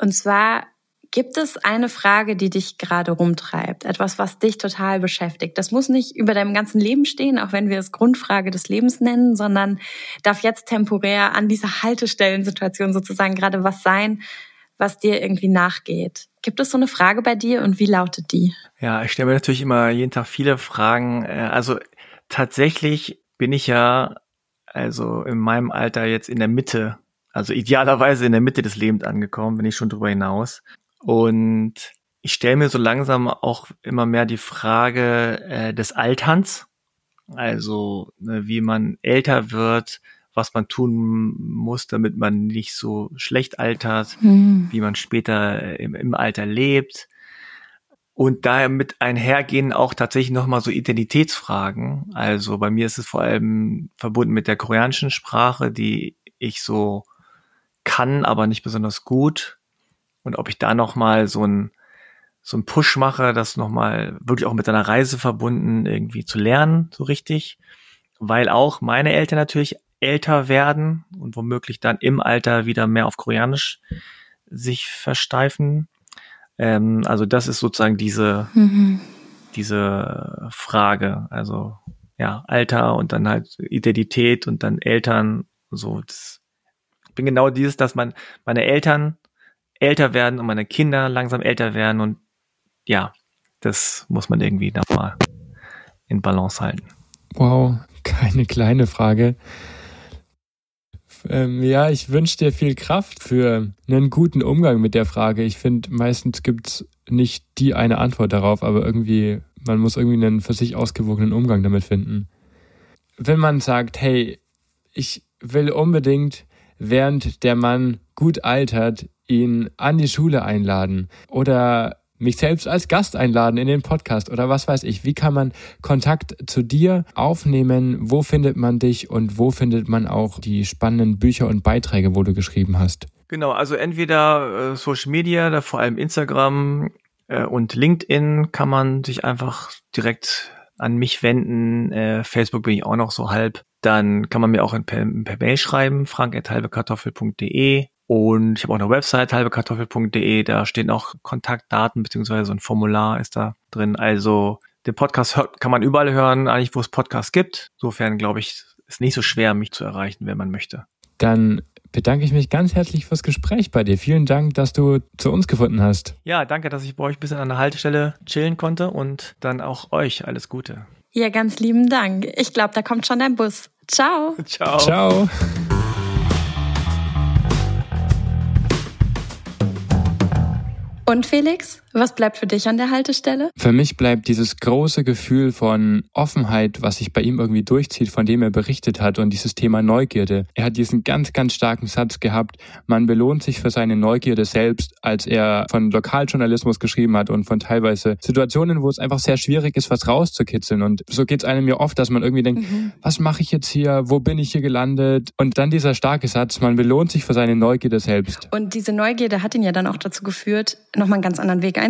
Und zwar, gibt es eine Frage, die dich gerade rumtreibt? Etwas, was dich total beschäftigt? Das muss nicht über deinem ganzen Leben stehen, auch wenn wir es Grundfrage des Lebens nennen, sondern darf jetzt temporär an dieser Haltestellensituation sozusagen gerade was sein, was dir irgendwie nachgeht. Gibt es so eine Frage bei dir und wie lautet die? Ja, ich stelle mir natürlich immer jeden Tag viele Fragen. Äh, also tatsächlich bin ich ja also in meinem Alter jetzt in der Mitte, also idealerweise in der Mitte des Lebens angekommen, bin ich schon drüber hinaus. Und ich stelle mir so langsam auch immer mehr die Frage äh, des Alterns, also ne, wie man älter wird, was man tun muss, damit man nicht so schlecht altert, mhm. wie man später im, im, Alter lebt. Und damit einhergehen auch tatsächlich nochmal so Identitätsfragen. Also bei mir ist es vor allem verbunden mit der koreanischen Sprache, die ich so kann, aber nicht besonders gut. Und ob ich da nochmal so ein so ein Push mache, das nochmal wirklich auch mit einer Reise verbunden irgendwie zu lernen, so richtig. Weil auch meine Eltern natürlich älter werden und womöglich dann im Alter wieder mehr auf Koreanisch sich versteifen. Ähm, also das ist sozusagen diese, mhm. diese Frage. Also ja, Alter und dann halt Identität und dann Eltern. So, das, ich bin genau dieses, dass man meine Eltern älter werden und meine Kinder langsam älter werden und ja, das muss man irgendwie nochmal in Balance halten. Wow, keine kleine Frage. Ähm, ja, ich wünsche dir viel Kraft für einen guten Umgang mit der Frage. Ich finde, meistens gibt's nicht die eine Antwort darauf, aber irgendwie, man muss irgendwie einen für sich ausgewogenen Umgang damit finden. Wenn man sagt, hey, ich will unbedingt, während der Mann gut altert, ihn an die Schule einladen oder mich selbst als Gast einladen in den Podcast oder was weiß ich. Wie kann man Kontakt zu dir aufnehmen? Wo findet man dich und wo findet man auch die spannenden Bücher und Beiträge, wo du geschrieben hast? Genau, also entweder äh, Social Media, da vor allem Instagram äh, und LinkedIn kann man sich einfach direkt an mich wenden. Äh, Facebook bin ich auch noch so halb. Dann kann man mir auch per, per Mail schreiben, frank.halbekartoffel.de und ich habe auch eine Website, halbekartoffel.de, da stehen auch Kontaktdaten, beziehungsweise so ein Formular ist da drin. Also den Podcast hört, kann man überall hören, eigentlich wo es Podcasts gibt. Insofern glaube ich, ist nicht so schwer, mich zu erreichen, wenn man möchte. Dann bedanke ich mich ganz herzlich fürs Gespräch bei dir. Vielen Dank, dass du zu uns gefunden hast. Ja, danke, dass ich bei euch ein bisschen an der Haltestelle chillen konnte und dann auch euch alles Gute. Ja, ganz lieben Dank. Ich glaube, da kommt schon dein Bus. Ciao. *laughs* Ciao. Ciao. Und Felix, was bleibt für dich an der Haltestelle? Für mich bleibt dieses große Gefühl von Offenheit, was sich bei ihm irgendwie durchzieht, von dem er berichtet hat und dieses Thema Neugierde. Er hat diesen ganz, ganz starken Satz gehabt, man belohnt sich für seine Neugierde selbst, als er von Lokaljournalismus geschrieben hat und von teilweise Situationen, wo es einfach sehr schwierig ist, was rauszukitzeln. Und so geht es einem ja oft, dass man irgendwie denkt, mhm. was mache ich jetzt hier, wo bin ich hier gelandet? Und dann dieser starke Satz, man belohnt sich für seine Neugierde selbst. Und diese Neugierde hat ihn ja dann auch dazu geführt, nochmal einen ganz anderen Weg einzuschlagen.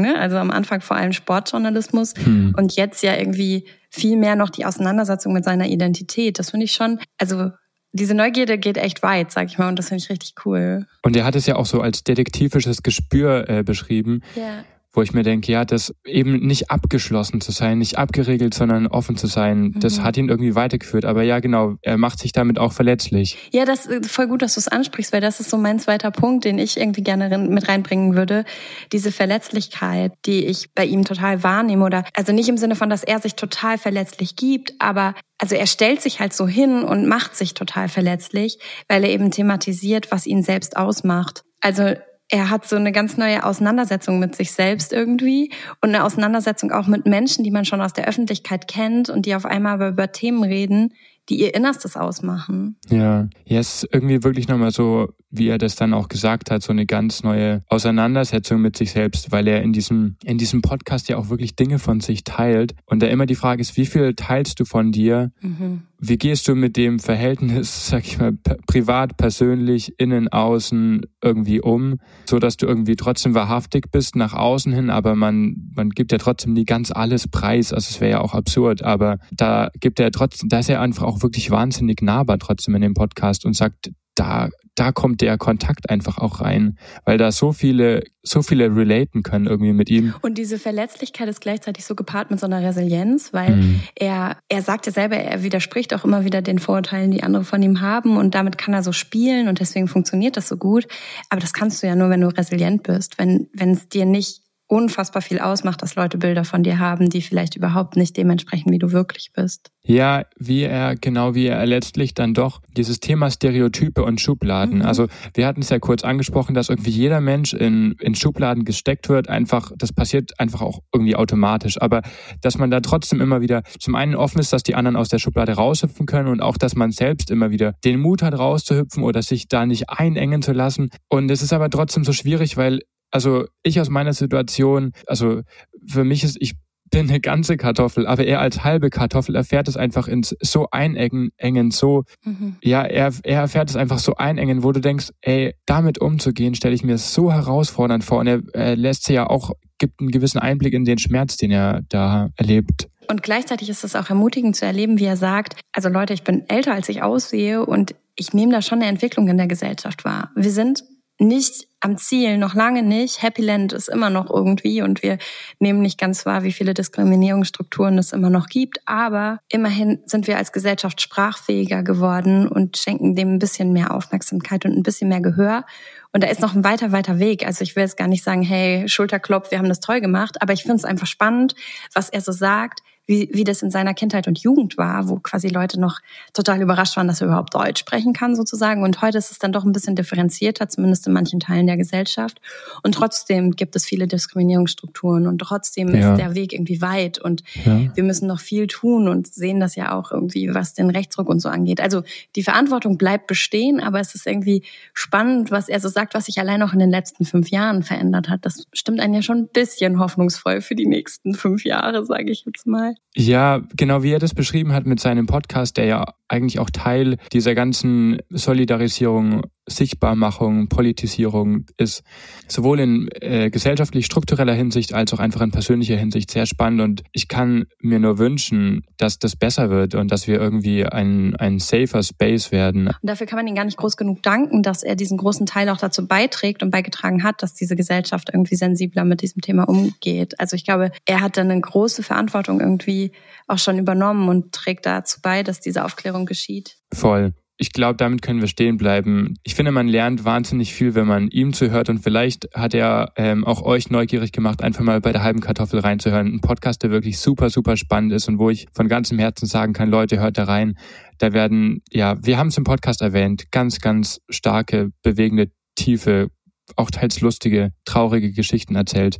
Ne? Also am Anfang vor allem Sportjournalismus hm. und jetzt ja irgendwie viel mehr noch die Auseinandersetzung mit seiner Identität. Das finde ich schon, also diese Neugierde geht echt weit, sag ich mal, und das finde ich richtig cool. Und er hat es ja auch so als detektivisches Gespür äh, beschrieben. Ja wo ich mir denke, ja, das eben nicht abgeschlossen zu sein, nicht abgeregelt, sondern offen zu sein, das mhm. hat ihn irgendwie weitergeführt. Aber ja, genau, er macht sich damit auch verletzlich. Ja, das ist voll gut, dass du es ansprichst, weil das ist so mein zweiter Punkt, den ich irgendwie gerne mit reinbringen würde. Diese Verletzlichkeit, die ich bei ihm total wahrnehme oder, also nicht im Sinne von, dass er sich total verletzlich gibt, aber also er stellt sich halt so hin und macht sich total verletzlich, weil er eben thematisiert, was ihn selbst ausmacht. Also er hat so eine ganz neue Auseinandersetzung mit sich selbst irgendwie und eine Auseinandersetzung auch mit Menschen, die man schon aus der Öffentlichkeit kennt und die auf einmal über Themen reden, die ihr Innerstes ausmachen. Ja, ja, es ist irgendwie wirklich nochmal so, wie er das dann auch gesagt hat, so eine ganz neue Auseinandersetzung mit sich selbst, weil er in diesem, in diesem Podcast ja auch wirklich Dinge von sich teilt. Und da immer die Frage ist, wie viel teilst du von dir? Mhm. Wie gehst du mit dem Verhältnis, *laughs* sag ich mal, privat, persönlich, innen, außen irgendwie um, so dass du irgendwie trotzdem wahrhaftig bist nach außen hin, aber man, man gibt ja trotzdem nie ganz alles preis. Also es wäre ja auch absurd, aber da gibt er trotzdem, da ist er einfach auch wirklich wahnsinnig nahbar trotzdem in dem Podcast und sagt, da, da kommt der Kontakt einfach auch rein, weil da so viele, so viele relaten können irgendwie mit ihm. Und diese Verletzlichkeit ist gleichzeitig so gepaart mit so einer Resilienz, weil mhm. er, er sagt ja selber, er widerspricht auch immer wieder den Vorurteilen, die andere von ihm haben und damit kann er so spielen und deswegen funktioniert das so gut. Aber das kannst du ja nur, wenn du resilient bist, wenn, wenn es dir nicht unfassbar viel ausmacht, dass Leute Bilder von dir haben, die vielleicht überhaupt nicht dementsprechend, wie du wirklich bist. Ja, wie er, genau wie er letztlich dann doch dieses Thema Stereotype und Schubladen. Mhm. Also wir hatten es ja kurz angesprochen, dass irgendwie jeder Mensch in, in Schubladen gesteckt wird, einfach, das passiert einfach auch irgendwie automatisch. Aber dass man da trotzdem immer wieder zum einen offen ist, dass die anderen aus der Schublade raushüpfen können und auch, dass man selbst immer wieder den Mut hat, rauszuhüpfen oder sich da nicht einengen zu lassen. Und es ist aber trotzdem so schwierig, weil also ich aus meiner Situation, also für mich ist, ich bin eine ganze Kartoffel, aber er als halbe Kartoffel erfährt es einfach ins so einengen, engen, so, mhm. ja, er, er erfährt es einfach so einengen, wo du denkst, ey, damit umzugehen, stelle ich mir so herausfordernd vor. Und er, er lässt sich ja auch, gibt einen gewissen Einblick in den Schmerz, den er da erlebt. Und gleichzeitig ist es auch ermutigend zu erleben, wie er sagt, also Leute, ich bin älter, als ich aussehe und ich nehme da schon eine Entwicklung in der Gesellschaft wahr. Wir sind nicht am Ziel, noch lange nicht. Happy Land ist immer noch irgendwie und wir nehmen nicht ganz wahr, wie viele Diskriminierungsstrukturen es immer noch gibt. Aber immerhin sind wir als Gesellschaft sprachfähiger geworden und schenken dem ein bisschen mehr Aufmerksamkeit und ein bisschen mehr Gehör. Und da ist noch ein weiter, weiter Weg. Also ich will jetzt gar nicht sagen, hey, Schulterklopf, wir haben das toll gemacht. Aber ich finde es einfach spannend, was er so sagt, wie, wie das in seiner Kindheit und Jugend war, wo quasi Leute noch total überrascht waren, dass er überhaupt Deutsch sprechen kann sozusagen. Und heute ist es dann doch ein bisschen differenzierter, zumindest in manchen Teilen der Gesellschaft. Und trotzdem gibt es viele Diskriminierungsstrukturen und trotzdem ja. ist der Weg irgendwie weit und ja. wir müssen noch viel tun und sehen das ja auch irgendwie, was den Rechtsruck und so angeht. Also die Verantwortung bleibt bestehen, aber es ist irgendwie spannend, was er so sagt, was sich allein auch in den letzten fünf Jahren verändert hat. Das stimmt einen ja schon ein bisschen hoffnungsvoll für die nächsten fünf Jahre, sage ich jetzt mal. Ja, genau wie er das beschrieben hat mit seinem Podcast, der ja eigentlich auch Teil dieser ganzen Solidarisierung, Sichtbarmachung, Politisierung ist, sowohl in äh, gesellschaftlich struktureller Hinsicht als auch einfach in persönlicher Hinsicht sehr spannend und ich kann mir nur wünschen, dass das besser wird und dass wir irgendwie ein, ein safer Space werden. Und dafür kann man ihn gar nicht groß genug danken, dass er diesen großen Teil auch dazu beiträgt und beigetragen hat, dass diese Gesellschaft irgendwie sensibler mit diesem Thema umgeht. Also ich glaube, er hat dann eine große Verantwortung irgendwie auch schon übernommen und trägt dazu bei, dass diese Aufklärung geschieht. Voll. Ich glaube, damit können wir stehen bleiben. Ich finde, man lernt wahnsinnig viel, wenn man ihm zuhört und vielleicht hat er ähm, auch euch neugierig gemacht, einfach mal bei der halben Kartoffel reinzuhören. Ein Podcast, der wirklich super, super spannend ist und wo ich von ganzem Herzen sagen kann, Leute, hört da rein. Da werden, ja, wir haben es im Podcast erwähnt, ganz, ganz starke, bewegende, tiefe, auch teils lustige, traurige Geschichten erzählt.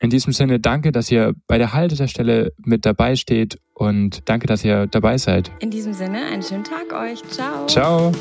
In diesem Sinne, danke, dass ihr bei der Haltestelle mit dabei steht und danke, dass ihr dabei seid. In diesem Sinne, einen schönen Tag euch. Ciao. Ciao.